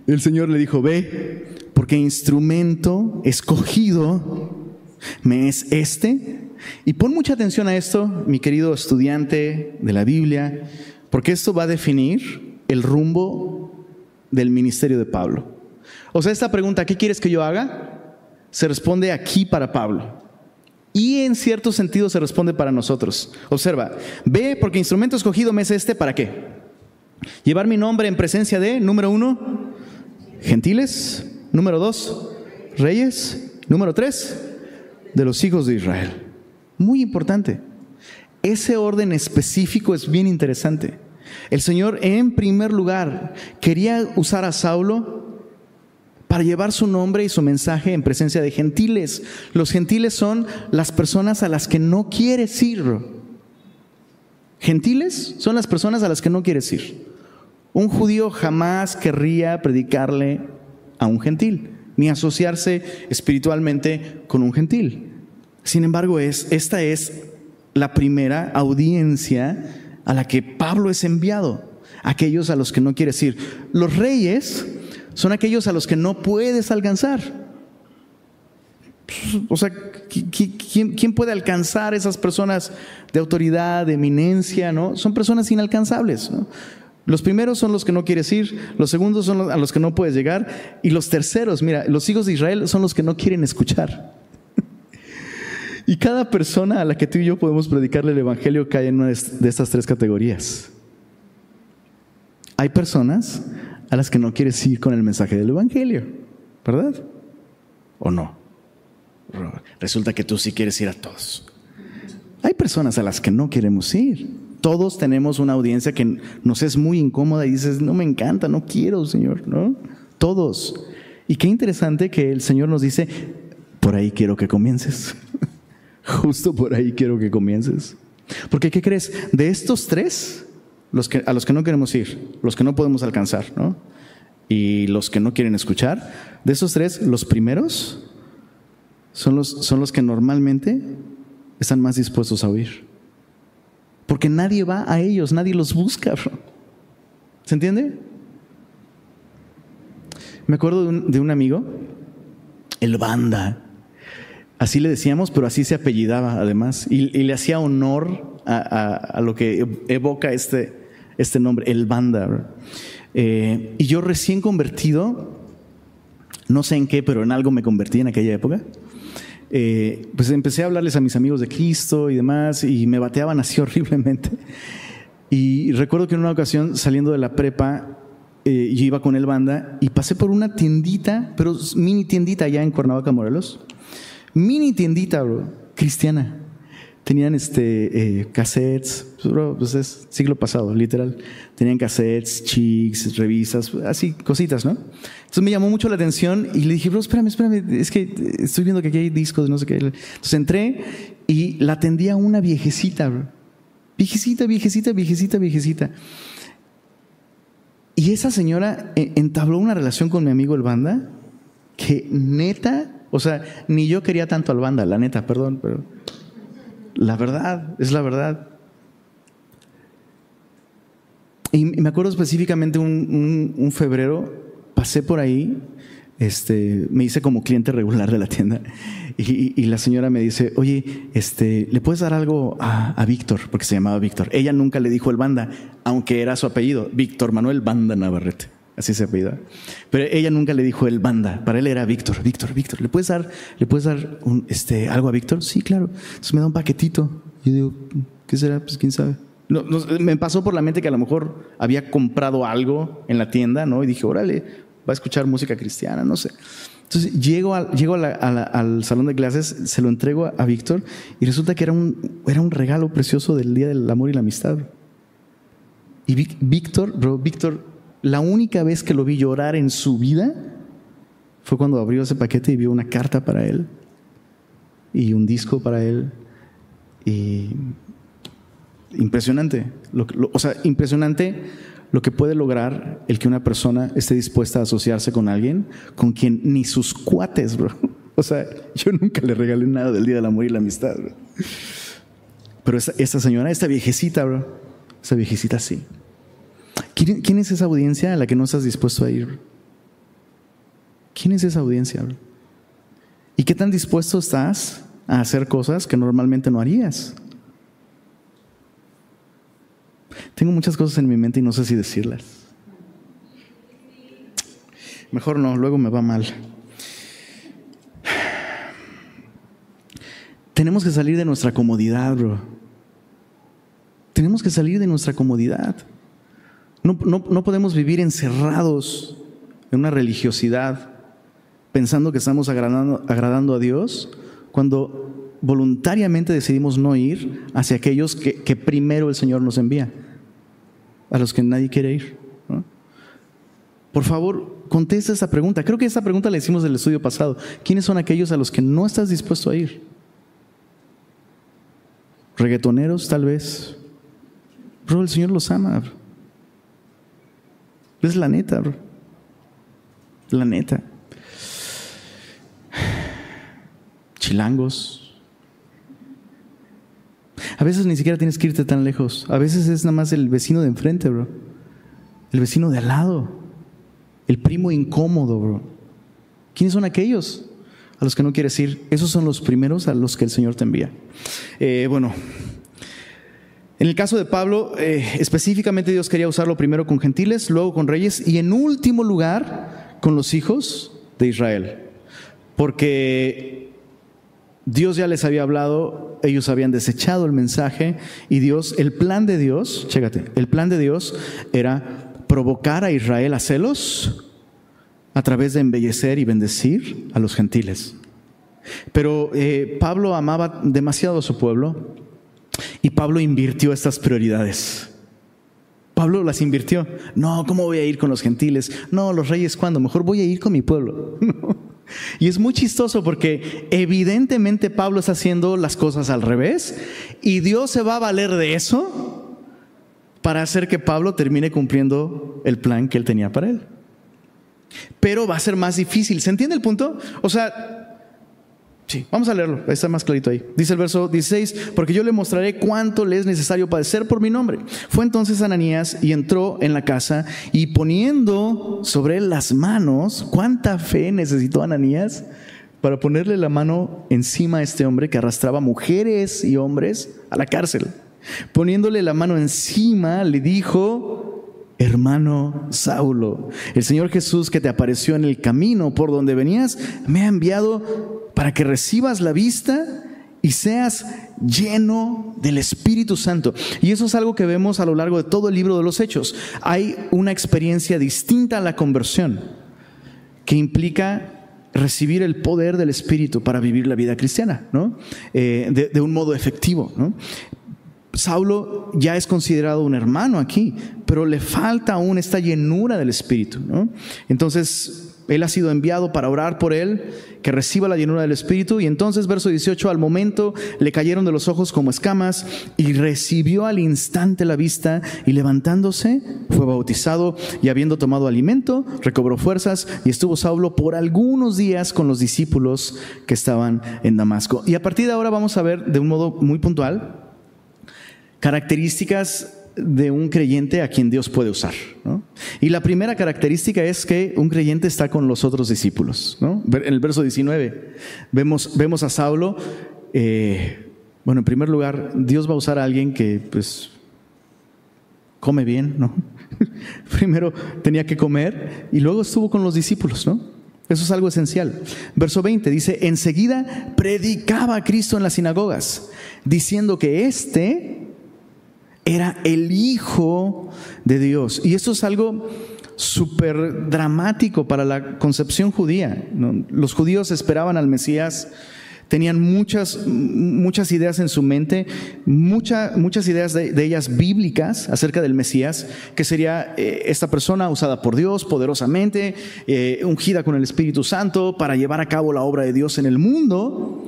El Señor le dijo, ve, porque instrumento escogido me es este. Y pon mucha atención a esto, mi querido estudiante de la Biblia, porque esto va a definir el rumbo del ministerio de Pablo. O sea, esta pregunta, ¿qué quieres que yo haga? Se responde aquí para Pablo. Y en cierto sentido se responde para nosotros. Observa, ve porque instrumento escogido me es este, ¿para qué? Llevar mi nombre en presencia de, número uno, gentiles, número dos, reyes, número tres, de los hijos de Israel. Muy importante. Ese orden específico es bien interesante. El Señor en primer lugar quería usar a Saulo para llevar su nombre y su mensaje en presencia de gentiles. Los gentiles son las personas a las que no quieres ir. Gentiles son las personas a las que no quieres ir. Un judío jamás querría predicarle a un gentil, ni asociarse espiritualmente con un gentil. Sin embargo, es, esta es la primera audiencia a la que Pablo es enviado, aquellos a los que no quieres ir. Los reyes son aquellos a los que no puedes alcanzar. O sea, ¿quién, puede alcanzar esas personas de autoridad, de eminencia? ¿no? Son personas inalcanzables. Los primeros son los que no quieres ir, los segundos son a los que no puedes llegar, y los terceros, mira, los hijos de Israel son los que no quieren escuchar. Y cada persona a la que tú y yo podemos predicarle el Evangelio cae en una de estas tres categorías. Hay personas a las que no quieres ir con el mensaje del Evangelio, ¿verdad? ¿O no? Resulta que tú sí quieres ir a todos. Hay personas a las que no queremos ir. Todos tenemos una audiencia que nos es muy incómoda y dices, no me encanta, no quiero, Señor, ¿no? Todos. Y qué interesante que el Señor nos dice, por ahí quiero que comiences. Justo por ahí quiero que comiences. Porque, ¿qué crees? De estos tres, los que, a los que no queremos ir, los que no podemos alcanzar, ¿no? Y los que no quieren escuchar, de esos tres, los primeros son los, son los que normalmente están más dispuestos a oír. Porque nadie va a ellos, nadie los busca. ¿Se entiende? Me acuerdo de un, amigo, el banda. Así le decíamos, pero así se apellidaba además. Y, le hacía honor a, lo que evoca este, este nombre, el banda. Eh, y yo recién convertido, no sé en qué, pero en algo me convertí en aquella época. Eh, pues empecé a hablarles a mis amigos de Cristo y demás, y me bateaban así horriblemente. Y recuerdo que en una ocasión, saliendo de la prepa, eh, yo iba con el banda y pasé por una tiendita, pero mini tiendita allá en Cuernavaca, Morelos. Mini tiendita, bro, cristiana. Tenían este, eh, cassettes, bro, pues es siglo pasado, literal. Tenían cassettes, chicks, revistas, así, cositas, ¿no? Entonces me llamó mucho la atención y le dije, bro, espérame, espérame, es que estoy viendo que aquí hay discos, no sé qué. Entonces entré y la atendía una viejecita, bro. Viejecita, viejecita, viejecita, viejecita. Y esa señora eh, entabló una relación con mi amigo el banda que neta, o sea, ni yo quería tanto al banda, la neta, perdón, pero la verdad, es la verdad. Y me acuerdo específicamente un, febrero, pasé por ahí este, me hice como cliente regular de la tienda y, la señora me dice, oye, este, ¿le puedes dar algo a, Víctor? Porque se llamaba Víctor. Ella nunca le dijo el banda, aunque era su apellido, Víctor Manuel Banda Navarrete. Así se apellida. Pero ella nunca le dijo el banda. Para él era Víctor, Víctor, Víctor. ¿Le puedes dar, ¿le puedes dar un, este, algo a Víctor? Sí, claro. Entonces me da un paquetito. Yo digo, ¿qué será? Pues quién sabe. me pasó por la mente que a lo mejor había comprado algo en la tienda, ¿no? Y dije, órale, va a escuchar música cristiana, no sé. Entonces llego, al salón de clases, se lo entrego a, Víctor y resulta que era un regalo precioso del Día del Amor y la Amistad. Y Víctor, bro, Víctor, la única vez que lo vi llorar en su vida fue cuando abrió ese paquete y vio una carta para él y un disco para él. Y impresionante. o sea, impresionante lo que puede lograr el que una persona esté dispuesta a asociarse con alguien con quien ni sus cuates, bro. O sea, yo nunca le regalé nada del Día del Amor y la Amistad, bro. Pero esta, señora, esta viejecita, bro, esa viejecita sí. ¿Quién, ¿Quién, es esa audiencia a la que no estás dispuesto a ir? ¿Quién es esa audiencia? ¿Y qué tan dispuesto estás a hacer cosas que normalmente no harías? Tengo muchas cosas en mi mente y no sé si decirlas. Mejor no, luego me va mal. Tenemos que salir de nuestra comodidad, bro. Tenemos que salir de nuestra comodidad. No, no podemos vivir encerrados en una religiosidad pensando que estamos agradando, agradando a Dios cuando voluntariamente decidimos no ir hacia aquellos que, primero el Señor nos envía a los que nadie quiere ir. Por favor, contesta esa pregunta. Creo que esa pregunta la hicimos del estudio pasado. ¿Quiénes son aquellos a los que no estás dispuesto a ir? Reggaetoneros, tal vez. Bro, el Señor los ama. Es la neta, bro. La neta. Chilangos, a veces ni siquiera tienes que irte tan lejos. A veces es nada más el vecino de enfrente, bro. El vecino de al lado. El primo incómodo, bro. ¿Quiénes son aquellos a los que no quieres ir? Esos son los primeros a los que el Señor te envía. Eh, bueno, en el caso de Pablo, eh, específicamente Dios quería usarlo primero con gentiles, luego con reyes y en último lugar con los hijos de Israel. Porque Dios ya les había hablado, ellos habían desechado el mensaje y Dios, el plan de Dios, chécate, el plan de Dios era provocar a Israel a celos a través de embellecer y bendecir a los gentiles. Pero eh, Pablo amaba demasiado a su pueblo y Pablo invirtió estas prioridades. Pablo las invirtió. No, ¿cómo voy a ir con los gentiles? No, los reyes, ¿cuándo? Mejor voy a ir con mi pueblo. Y es muy chistoso porque evidentemente Pablo está haciendo las cosas al revés y Dios se va a valer de eso para hacer que Pablo termine cumpliendo el plan que él tenía para él. Pero va a ser más difícil. ¿Se entiende el punto? O sea, Sí, vamos a leerlo, está más clarito ahí. Dice el verso 16, porque yo le mostraré cuánto le es necesario padecer por mi nombre. Fue entonces Ananías y entró en la casa y poniendo sobre él las manos, ¿cuánta fe necesitó Ananías para ponerle la mano encima a este hombre que arrastraba mujeres y hombres a la cárcel? Poniéndole la mano encima, le dijo, hermano Saulo, el Señor Jesús que te apareció en el camino por donde venías, me ha enviado para que recibas la vista y seas lleno del Espíritu Santo. Y eso es algo que vemos a lo largo de todo el libro de los Hechos. Hay una experiencia distinta a la conversión que implica recibir el poder del Espíritu para vivir la vida cristiana, ¿no? Eh, de, un modo efectivo. Saulo ya es considerado un hermano aquí, pero le falta aún esta llenura del Espíritu. ¿no? Entonces, él ha sido enviado para orar por él, que reciba la llenura del Espíritu. Y entonces, verso 18, al momento le cayeron de los ojos como escamas y recibió al instante la vista y levantándose fue bautizado y habiendo tomado alimento, recobró fuerzas y estuvo Saulo por algunos días con los discípulos que estaban en Damasco. Y a partir de ahora vamos a ver de un modo muy puntual características de un creyente a quien Dios puede usar. Y la primera característica es que un creyente está con los otros discípulos. En el verso 19 vemos, vemos a Saulo, eh, bueno, en primer lugar, Dios va a usar a alguien que pues come bien, ¿no? Primero tenía que comer y luego estuvo con los discípulos, ¿no? Eso es algo esencial. Verso 20 dice, enseguida predicaba a Cristo en las sinagogas, diciendo que éste era el Hijo de Dios. Y esto es algo súper dramático para la concepción judía. Los judíos esperaban al Mesías, tenían muchas, muchas ideas en su mente, muchas ideas de, ellas bíblicas acerca del Mesías, que sería eh, esta persona usada por Dios poderosamente, eh, ungida con el Espíritu Santo para llevar a cabo la obra de Dios en el mundo.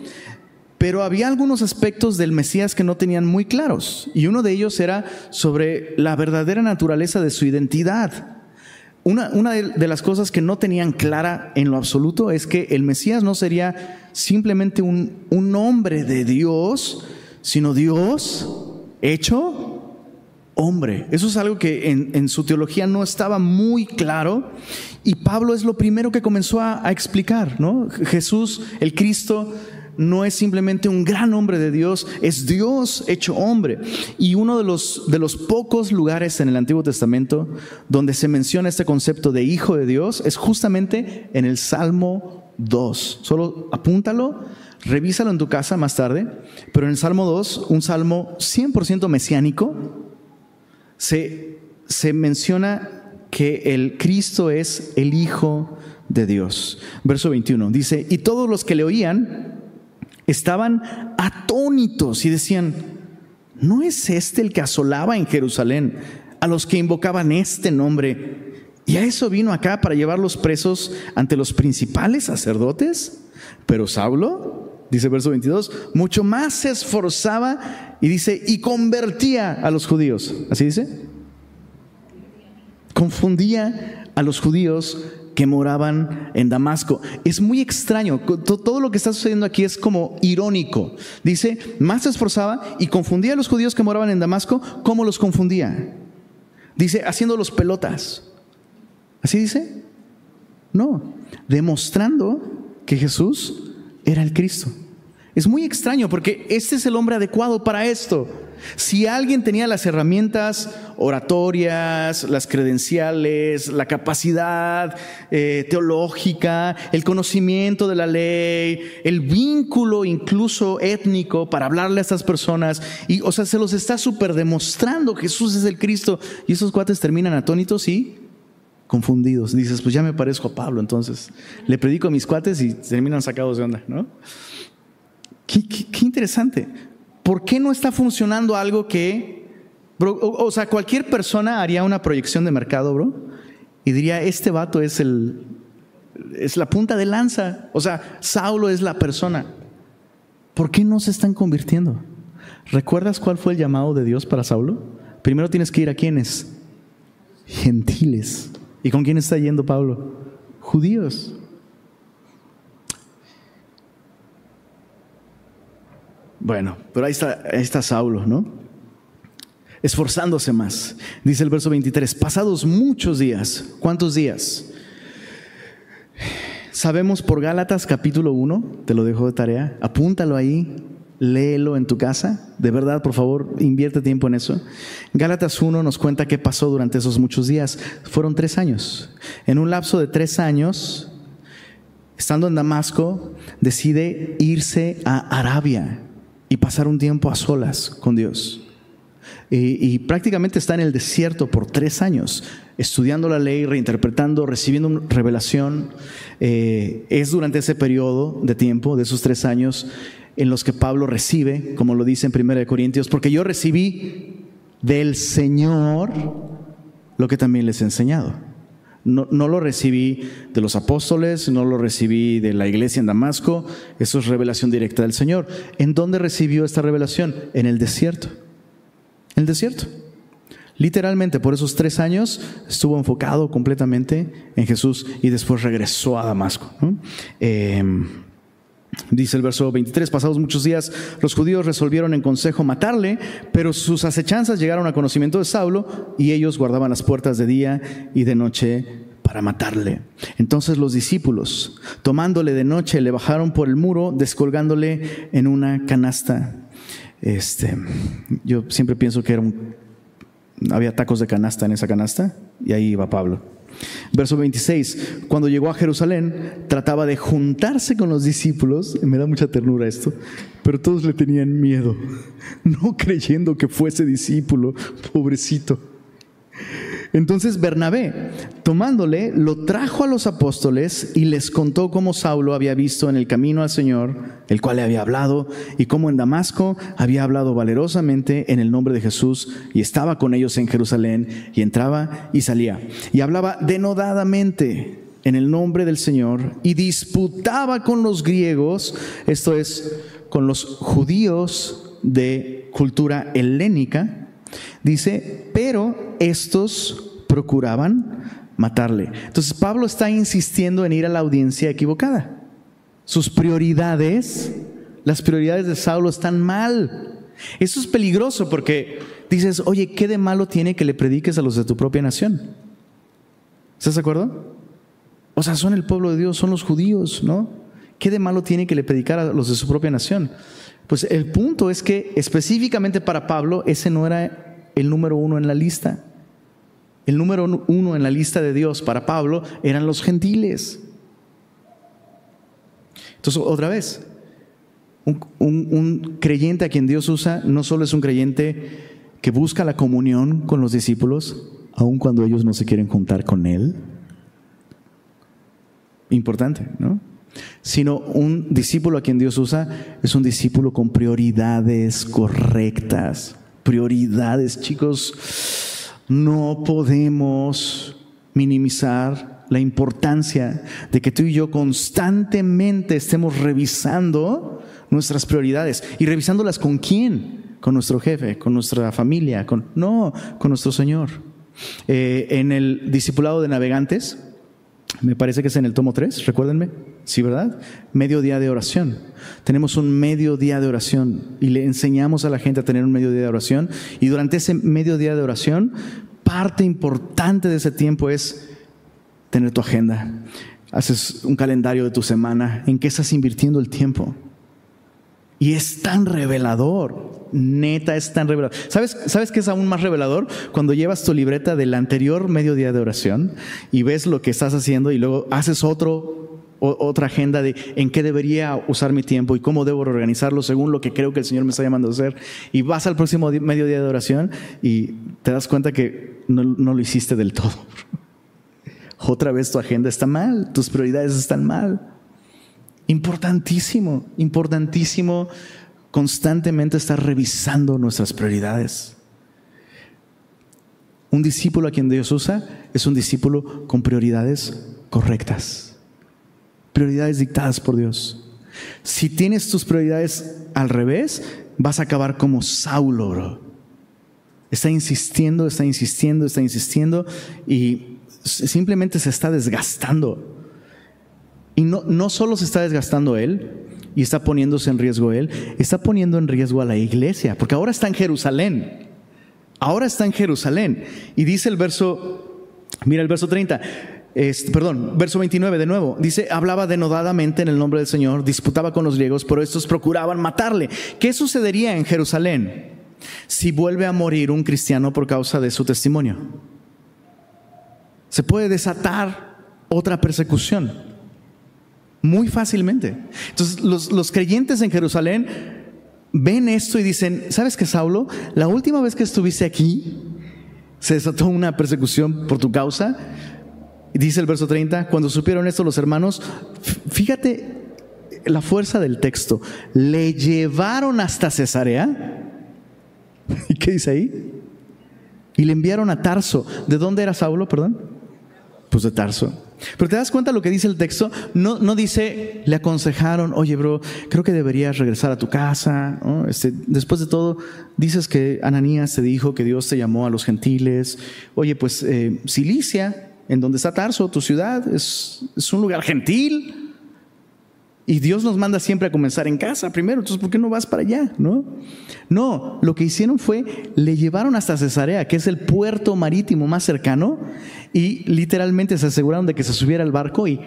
Pero había algunos aspectos del Mesías que no tenían muy claros. Y uno de ellos era sobre la verdadera naturaleza de su identidad. Una, de, las cosas que no tenían clara en lo absoluto es que el Mesías no sería simplemente un, un hombre de Dios, sino Dios hecho hombre. Eso es algo que en, su teología no estaba muy claro y Pablo es lo primero que comenzó a, a explicar, ¿no? Jesús, el Cristo, no es simplemente un gran hombre de Dios, es Dios hecho hombre. Y uno de los, de los pocos lugares en el Antiguo Testamento donde se menciona este concepto de hijo de Dios es justamente en el Salmo 2. Solo apúntalo, revísalo en tu casa más tarde, pero en el Salmo 2, un salmo 100% mesiánico, se, se menciona que el Cristo es el Hijo de Dios. Verso 21 dice, y todos los que le oían estaban atónitos y decían, ¿no es este el que asolaba en Jerusalén a los que invocaban este nombre? ¿Y a eso vino acá para llevarlos presos ante los principales sacerdotes? Pero Saulo, dice verso 22, mucho más se esforzaba y dice, y convertía a los judíos. ¿Así dice? Confundía a los judíos que moraban en Damasco. Es muy extraño, todo lo que está sucediendo aquí es como irónico. Dice, más se esforzaba y confundía a los judíos que moraban en Damasco, ¿cómo los confundía? Dice, haciéndolos pelotas. ¿Así dice? No, demostrando que Jesús era el Cristo. Es muy extraño porque este es el hombre adecuado para esto. Si alguien tenía las herramientas oratorias, las credenciales, la capacidad eh, teológica, el conocimiento de la ley, el vínculo incluso étnico para hablarle a estas personas, y o sea, se los está súper demostrando, Jesús es el Cristo, y esos cuates terminan atónitos y confundidos. Dices, pues ya me parezco a Pablo, entonces le predico a mis cuates y terminan sacados de onda, ¿no? Qué, interesante. ¿Por qué no está funcionando algo que, o, sea, cualquier persona haría una proyección de mercado, bro, y diría, este vato es el, es la punta de lanza. O sea, Saulo es la persona. ¿Por qué no se están convirtiendo? ¿Recuerdas cuál fue el llamado de Dios para Saulo? Primero tienes que ir a quiénes? Gentiles. ¿Y con quién está yendo Pablo? Judíos. Bueno, pero ahí está, Saulo, ¿no? Esforzándose más. Dice el verso 23, pasados muchos días. ¿Cuántos días? Sabemos por Gálatas capítulo 1, te lo dejo de tarea, apúntalo ahí, léelo en tu casa, de verdad, por favor, invierte tiempo en eso. Gálatas 1 nos cuenta qué pasó durante esos muchos días. Fueron tres años. En un lapso de tres años, estando en Damasco, decide irse a Arabia y pasar un tiempo a solas con Dios. Y, prácticamente está en el desierto por tres años, estudiando la ley, reinterpretando, recibiendo revelación. Eh, es durante ese periodo de tiempo, de esos tres años, en los que Pablo recibe, como lo dice en 1 Corintios, porque yo recibí del Señor lo que también les he enseñado. No, lo recibí de los apóstoles, no lo recibí de la iglesia en Damasco, eso es revelación directa del Señor. ¿En dónde recibió esta revelación? En el desierto el desierto. Literalmente por esos tres años estuvo enfocado completamente en Jesús y después regresó a Damasco. Em, dice el verso 23, pasados muchos días, los judíos resolvieron en consejo matarle, pero sus acechanzas llegaron a conocimiento de Saulo y ellos guardaban las puertas de día y de noche para matarle. Entonces los discípulos, tomándole de noche, le bajaron por el muro, descolgándole en una canasta. Este, yo siempre pienso que era un, había tacos de canasta en esa canasta y ahí iba Pablo. Verso 26, cuando llegó a Jerusalén, trataba de juntarse con los discípulos, me da mucha ternura esto, pero todos le tenían miedo, no creyendo que fuese discípulo, pobrecito. Entonces Bernabé, tomándole, lo trajo a los apóstoles y les contó cómo Saulo había visto en el camino al Señor, el cual le había hablado, y cómo en Damasco había hablado valerosamente en el nombre de Jesús y estaba con ellos en Jerusalén y entraba y salía. Y hablaba denodadamente en el nombre del Señor y disputaba con los griegos, esto es, con los judíos de cultura helénica, Dice, pero estos procuraban matarle. Entonces Pablo está insistiendo en ir a la audiencia equivocada. Sus prioridades, las prioridades de Saulo están mal. Eso es peligroso porque dices, oye, ¿qué de malo tiene que le prediques a los de tu propia nación? ¿Estás de acuerdo? O sea, son el pueblo de Dios, son los judíos, ¿no? ¿Qué de malo tiene que le predicar a los de su propia nación? Pues el punto es que específicamente para Pablo ese no era el número uno en la lista. El número uno en la lista de Dios para Pablo eran los gentiles. Entonces, otra vez, un, creyente a quien Dios usa no solo es un creyente que busca la comunión con los discípulos, aun cuando ellos no se quieren juntar con Él. Importante, ¿no? Sino un discípulo a quien Dios usa es un discípulo con prioridades correctas. Prioridades, chicos. No podemos minimizar la importancia de que tú y yo constantemente estemos revisando nuestras prioridades y revisándolas con quién, con nuestro jefe, con nuestra familia, con no, con nuestro Señor. Eh, en el discipulado de navegantes, me parece que es en el tomo 3, recuérdenme. Sí, ¿verdad? Medio día de oración. Tenemos un medio día de oración y le enseñamos a la gente a tener un medio día de oración. Y durante ese medio día de oración, parte importante de ese tiempo es tener tu agenda. Haces un calendario de tu semana. ¿En qué estás invirtiendo el tiempo? Y es tan revelador, neta es tan revelador. ¿Sabes, ¿Sabes qué es aún más revelador? Cuando llevas tu libreta del anterior mediodía de oración y ves lo que estás haciendo y luego haces otro, otra agenda de en qué debería usar mi tiempo y cómo debo organizarlo según lo que creo que el Señor me está llamando a hacer. Y vas al próximo mediodía de oración y te das cuenta que no, no lo hiciste del todo. otra vez tu agenda está mal, tus prioridades están mal. Importantísimo, importantísimo constantemente estar revisando nuestras prioridades. Un discípulo a quien Dios usa es un discípulo con prioridades correctas, prioridades dictadas por Dios. Si tienes tus prioridades al revés, vas a acabar como Saulo. Está insistiendo, está insistiendo, está insistiendo y simplemente se está desgastando. Y no, no solo se está desgastando él y está poniéndose en riesgo él, está poniendo en riesgo a la iglesia, porque ahora está en Jerusalén. Ahora está en Jerusalén. Y dice el verso, mira el verso 30, perdón, verso 29 de nuevo, dice, hablaba denodadamente en el nombre del Señor, disputaba con los griegos, pero estos procuraban matarle. ¿Qué sucedería en Jerusalén si vuelve a morir un cristiano por causa de su testimonio? Se puede desatar otra persecución muy fácilmente. Entonces los, los creyentes en Jerusalén ven esto y dicen, ¿sabes qué, Saulo? La última vez que estuviste aquí, se desató una persecución por tu causa. Dice el verso 30, cuando supieron esto los hermanos, fíjate la fuerza del texto, le llevaron hasta Cesarea. ¿Y qué dice ahí? Y le enviaron a Tarso. ¿De dónde era Saulo, perdón? Pues de Tarso. Pero te das cuenta lo que dice el texto, no, no dice, le aconsejaron, oye bro, creo que deberías regresar a tu casa. Este, después de todo, dices que Ananías te dijo que Dios te llamó a los gentiles. Oye, pues eh, Cilicia, en donde está Tarso, tu ciudad, es, es un lugar gentil. Y Dios nos manda siempre a comenzar en casa primero, entonces ¿por qué no vas para allá? No, no, lo que hicieron fue, le llevaron hasta Cesarea, que es el puerto marítimo más cercano, y literalmente se aseguraron de que se subiera al barco y...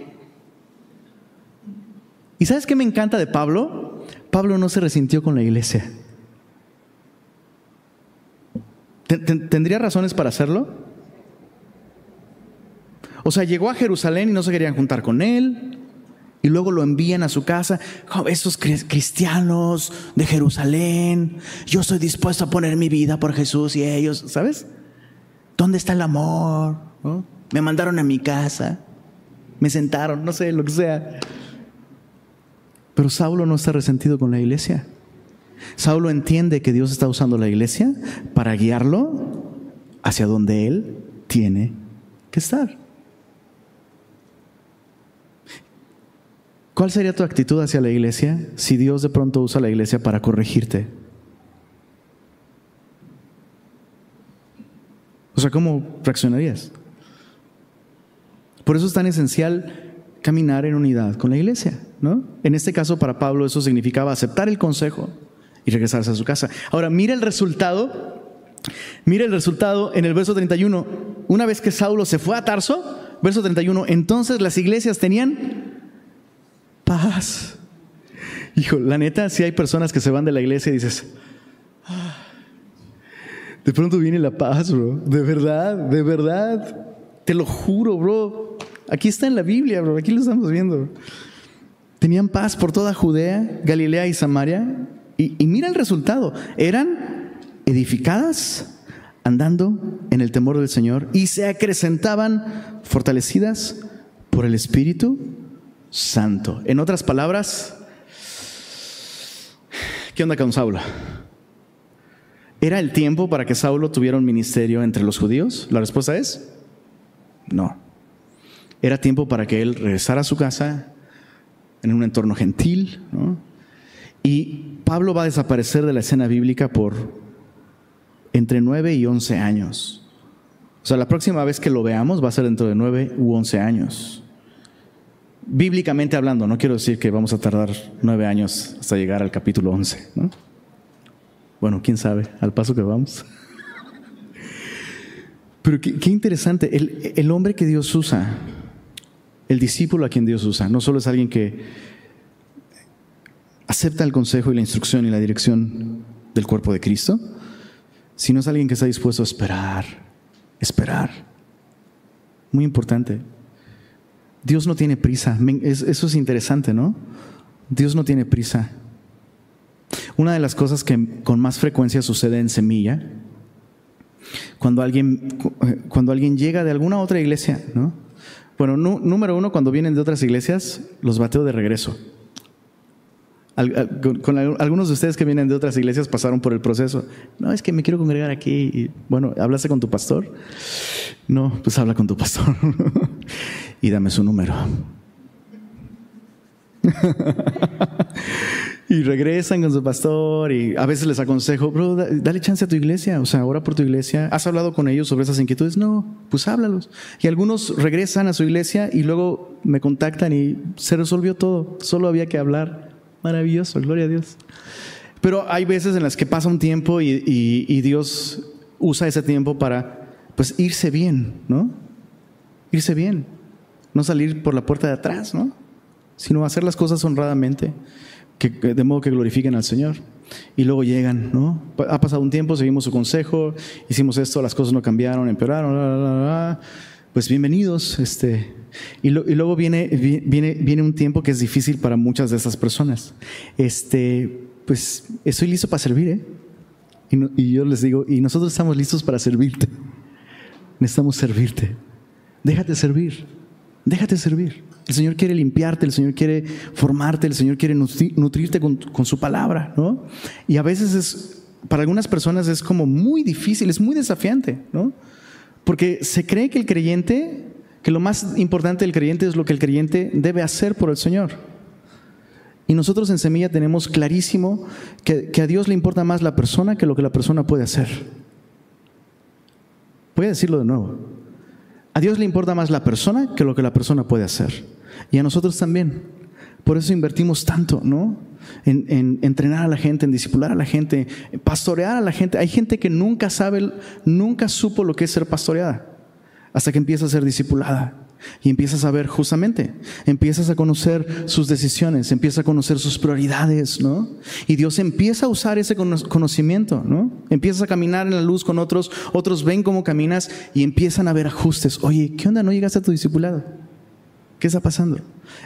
¿Y sabes qué me encanta de Pablo? Pablo no se resintió con la iglesia. ¿Tendría razones para hacerlo? O sea, llegó a Jerusalén y no se querían juntar con él y luego lo envían a su casa. Esos cristianos de Jerusalén, yo estoy dispuesto a poner mi vida por Jesús y ellos, ¿sabes? ¿Dónde está el amor? Me mandaron a mi casa, me sentaron, no sé, lo que sea. Pero Saulo no está resentido con la iglesia. Saulo entiende que Dios está usando la iglesia para guiarlo hacia donde él tiene que estar. ¿Cuál sería tu actitud hacia la iglesia si Dios de pronto usa la iglesia para corregirte? O sea, ¿cómo reaccionarías? Por eso es tan esencial caminar en unidad con la iglesia, ¿no? En este caso para Pablo eso significaba aceptar el consejo y regresarse a su casa. Ahora, mira el resultado. Mira el resultado en el verso 31. Una vez que Saulo se fue a Tarso, verso 31, entonces las iglesias tenían paz. Hijo, la neta, si hay personas que se van de la iglesia y dices, ah, de pronto viene la paz, bro. De verdad, de verdad. Te lo juro, bro. Aquí está en la Biblia, bro. Aquí lo estamos viendo. Tenían paz por toda Judea, Galilea y Samaria. Y, y mira el resultado. Eran edificadas, andando en el temor del Señor y se acrecentaban fortalecidas por el Espíritu Santo. En otras palabras, ¿qué onda con Saulo? ¿Era el tiempo para que Saulo tuviera un ministerio entre los judíos? La respuesta es no. Era tiempo para que él regresara a su casa en un entorno gentil. Y Pablo va a desaparecer de la escena bíblica por entre 9 y 11 años. O sea, la próxima vez que lo veamos va a ser dentro de 9 u 11 años. Bíblicamente hablando, no quiero decir que vamos a tardar nueve años hasta llegar al capítulo 11, ¿no? Bueno, quién sabe, al paso que vamos. Pero qué, interesante, el, el, hombre que Dios usa, el discípulo a quien Dios usa, no solo es alguien que acepta el consejo y la instrucción y la dirección del cuerpo de Cristo, sino es alguien que está dispuesto a esperar, esperar. Muy importante. Dios no tiene prisa. Eso es interesante, ¿no? Dios no tiene prisa. Una de las cosas que con más frecuencia sucede en Semilla, cuando alguien, cuando alguien llega de alguna otra iglesia, ¿no? Bueno, número uno, cuando vienen de otras iglesias, los bateo de regreso. con, algunos de ustedes que vienen de otras iglesias pasaron por el proceso. No, es que me quiero congregar aquí. bueno, ¿hablaste con tu pastor? No, pues habla con tu pastor y dame su número. y regresan con su pastor y a veces les aconsejo, bro, dale chance a tu iglesia, o sea, ora por tu iglesia. ¿Has hablado con ellos sobre esas inquietudes? No, pues háblalos. Y algunos regresan a su iglesia y luego me contactan y se resolvió todo, solo había que hablar. Maravilloso, gloria a Dios. Pero hay veces en las que pasa un tiempo y, y Dios usa ese tiempo para, pues, irse bien, ¿no? Irse bien, no salir por la puerta de atrás, ¿no? Sino hacer las cosas honradamente de modo que glorifiquen al Señor. Y luego llegan, ¿no? Ha pasado un tiempo, seguimos su consejo, hicimos esto, las cosas no cambiaron, empeoraron, pues bienvenidos. Este, y, luego viene, viene, viene un tiempo que es difícil para muchas de esas personas. Este, pues estoy listo para servir, ¿eh? Y, y yo les digo, y nosotros estamos listos para servirte. Necesitamos servirte. Déjate servir. Déjate servir. El Señor quiere limpiarte, el Señor quiere formarte, el Señor quiere nutrirte con, su palabra, ¿no? Y a veces es, para algunas personas es como muy difícil, es muy desafiante, ¿no? Porque se cree que el creyente, que lo más importante del creyente es lo que el creyente debe hacer por el Señor. Y nosotros en Semilla tenemos clarísimo que, que a Dios le importa más la persona que lo que la persona puede hacer. Voy a decirlo de nuevo. A Dios le importa más la persona que lo que la persona puede hacer. Y a nosotros también. Por eso invertimos tanto, ¿no? En, entrenar a la gente, en discipular a la gente, en pastorear a la gente. Hay gente que nunca sabe, nunca supo lo que es ser pastoreada, hasta que empieza a ser discipulada. Y empiezas a ver justamente, empiezas a conocer sus decisiones, empiezas a conocer sus prioridades, ¿no? Y Dios empieza a usar ese conocimiento, ¿no? Empiezas a caminar en la luz con otros, otros ven cómo caminas y empiezan a ver ajustes. Oye, ¿qué onda? ¿No llegaste a tu discipulado? ¿Qué está pasando?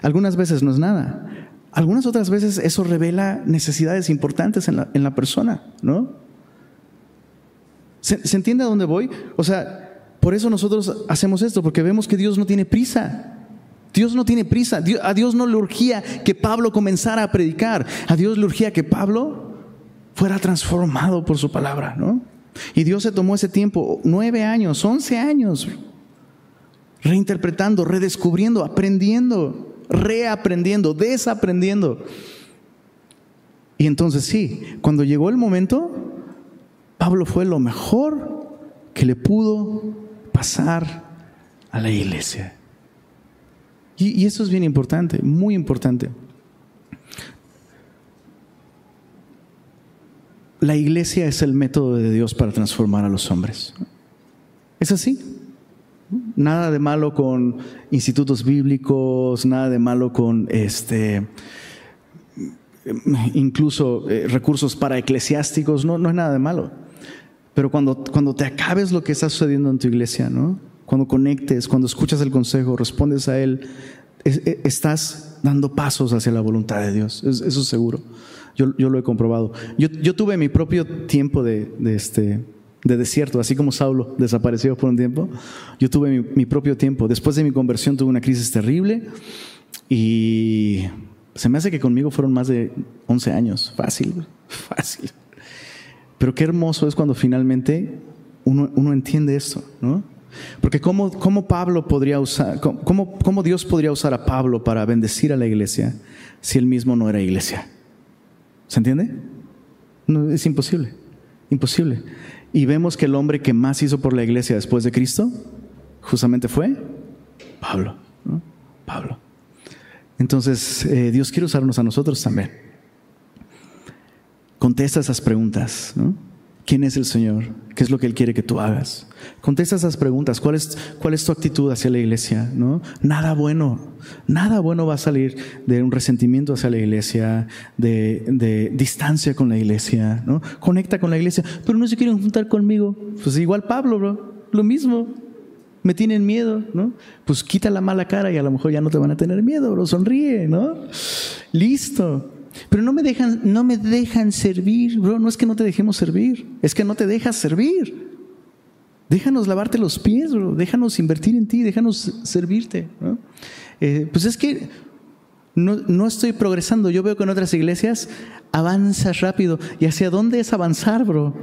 Algunas veces no es nada. Algunas otras veces eso revela necesidades importantes en la, persona, ¿no? ¿Se, entiende a dónde voy? O sea, por eso nosotros hacemos esto, porque vemos que Dios no tiene prisa. Dios no tiene prisa. a Dios no le urgía que Pablo comenzara a predicar. A Dios le urgía que Pablo fuera transformado por su palabra, ¿no? Y Dios se tomó ese tiempo, nueve años, once años, reinterpretando, redescubriendo, aprendiendo, reaprendiendo, desaprendiendo. Y entonces sí, cuando llegó el momento, Pablo fue lo mejor que le pudo pasar a la iglesia. Y, eso es bien importante, muy importante. La iglesia es el método de Dios para transformar a los hombres. ¿Es así? Nada de malo con institutos bíblicos, nada de malo con este incluso eh, recursos para eclesiásticos, no, no es nada de malo. Pero cuando, cuando te acabes lo que está sucediendo en tu iglesia, ¿no? cuando conectes, cuando escuchas el consejo, respondes a él, e, estás dando pasos hacia la voluntad de Dios. Eso es seguro. Yo, yo, lo he comprobado. Yo, yo tuve mi propio tiempo de, de este, de desierto, así como Saulo desapareció por un tiempo. Yo tuve mi, propio tiempo. Después de mi conversión tuve una crisis terrible y se me hace que conmigo fueron más de 11 años. Fácil, fácil. Pero qué hermoso es cuando finalmente uno, uno entiende esto, ¿no? Porque ¿cómo, cómo Pablo podría usar, cómo, cómo Dios podría usar a Pablo para bendecir a la iglesia si él mismo no era iglesia? ¿Se entiende? No, es imposible, imposible. Y vemos que el hombre que más hizo por la iglesia después de Cristo, justamente fue Pablo. Pablo. Entonces, eh, Dios quiere usarnos a nosotros también. Contesta esas preguntas. ¿no? ¿Quién es el Señor? ¿Qué es lo que Él quiere que tú hagas? Contesta esas preguntas. ¿Cuál es, cuál es tu actitud hacia la iglesia? ¿No? Nada bueno, nada bueno va a salir de un resentimiento hacia la iglesia, de, distancia con la iglesia. ¿no? Conecta con la iglesia, pero no se quieren juntar conmigo. Pues igual Pablo, bro, lo mismo. Me tienen miedo, ¿no? Pues quita la mala cara y a lo mejor ya no te van a tener miedo, bro. Sonríe, ¿no? Listo. Pero no me dejan, no me dejan servir, bro. No es que no te dejemos servir, es que no te dejas servir. Déjanos lavarte los pies, bro. déjanos invertir en ti, déjanos servirte. Eh, pues es que no, no, estoy progresando. Yo veo que en otras iglesias avanzas rápido. ¿Y hacia dónde es avanzar, bro?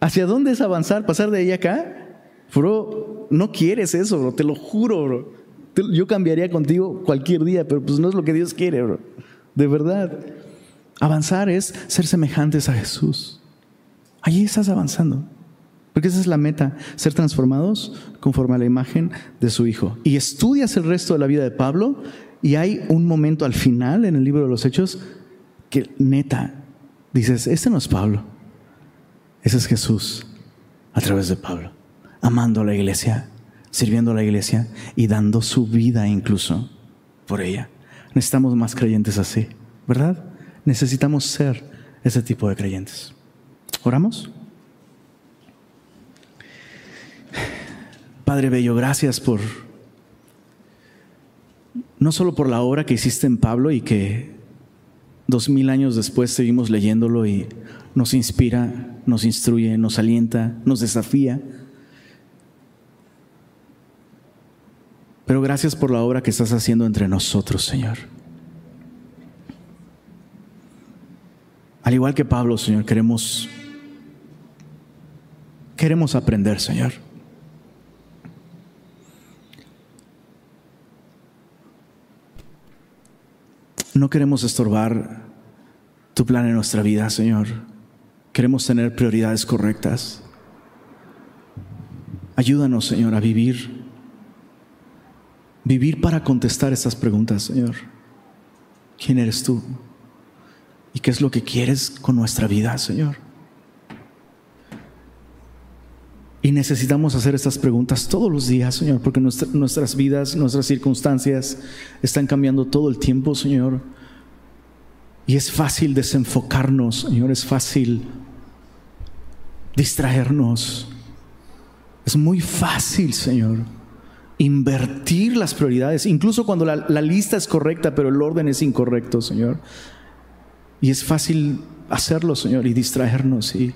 ¿Hacia dónde es avanzar? ¿Pasar de ahí acá? Bro, no quieres eso, bro. Te lo juro, bro. Yo cambiaría contigo cualquier día, pero pues no es lo que Dios quiere, bro. De verdad. Avanzar es ser semejantes a Jesús. Allí estás avanzando. Porque esa es la meta, ser transformados conforme a la imagen de su Hijo. Y estudias el resto de la vida de Pablo y hay un momento al final en el libro de los Hechos que neta dices, este no es Pablo, ese es Jesús a través de Pablo, amando a la iglesia, sirviendo a la iglesia y dando su vida incluso por ella. Necesitamos más creyentes así, ¿verdad? Necesitamos ser ese tipo de creyentes. ¿Oramos? Padre Bello, gracias por, no solo por la obra que hiciste en Pablo y que dos mil años después seguimos leyéndolo y nos inspira, nos instruye, nos alienta, nos desafía. Pero gracias por la obra que estás haciendo entre nosotros, Señor. Al igual que Pablo, Señor, queremos queremos aprender, Señor. No queremos estorbar tu plan en nuestra vida, Señor. Queremos tener prioridades correctas. Ayúdanos, Señor, a vivir. Vivir para contestar estas preguntas, Señor. ¿Quién eres tú? ¿Y qué es lo que quieres con nuestra vida, Señor? Y necesitamos hacer estas preguntas todos los días, Señor, porque nuestras vidas, nuestras circunstancias están cambiando todo el tiempo, Señor. Y es fácil desenfocarnos, Señor, es fácil distraernos. Es muy fácil, Señor, invertir las prioridades, incluso cuando la, lista es correcta, pero el orden es incorrecto, Señor. Y es fácil hacerlo, Señor, y distraernos. Y,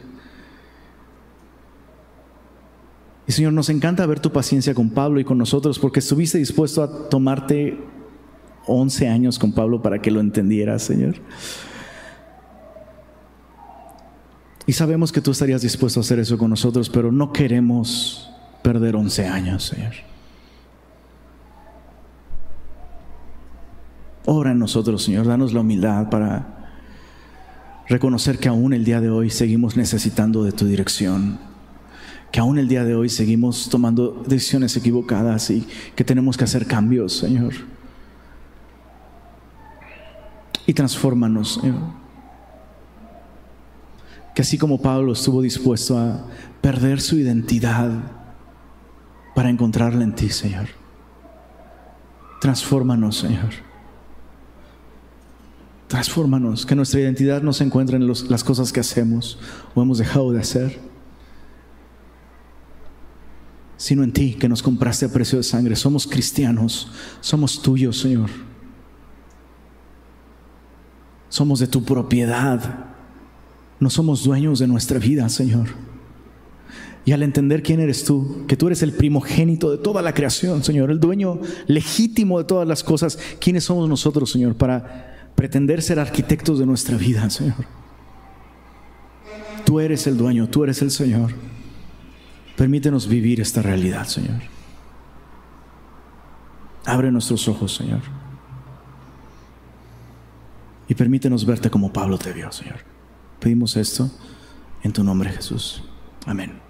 Y Señor, nos encanta ver tu paciencia con Pablo y con nosotros porque estuviste dispuesto a tomarte 11 años con Pablo para que lo entendieras, Señor. Y sabemos que tú estarías dispuesto a hacer eso con nosotros, pero no queremos perder 11 años, Señor. Ora en nosotros, Señor, danos la humildad para reconocer que aún el día de hoy seguimos necesitando de tu dirección que aún el día de hoy seguimos tomando decisiones equivocadas y que tenemos que hacer cambios, Señor. Y transfórmanos, Señor. Que así como Pablo estuvo dispuesto a perder su identidad para encontrarla en ti, Señor. Transfórmanos, Señor. Transfórmanos, que nuestra identidad no se encuentre en las cosas que hacemos o hemos dejado de hacer sino en ti que nos compraste a precio de sangre. Somos cristianos, somos tuyos, Señor. Somos de tu propiedad. No somos dueños de nuestra vida, Señor. Y al entender quién eres tú, que tú eres el primogénito de toda la creación, Señor, el dueño legítimo de todas las cosas, ¿quiénes somos nosotros, Señor, para pretender ser arquitectos de nuestra vida, Señor? Tú eres el dueño, tú eres el Señor. Permítenos vivir esta realidad, Señor. Abre nuestros ojos, Señor. Y permítenos verte como Pablo te vio, Señor. Pedimos esto en tu nombre, Jesús. Amén.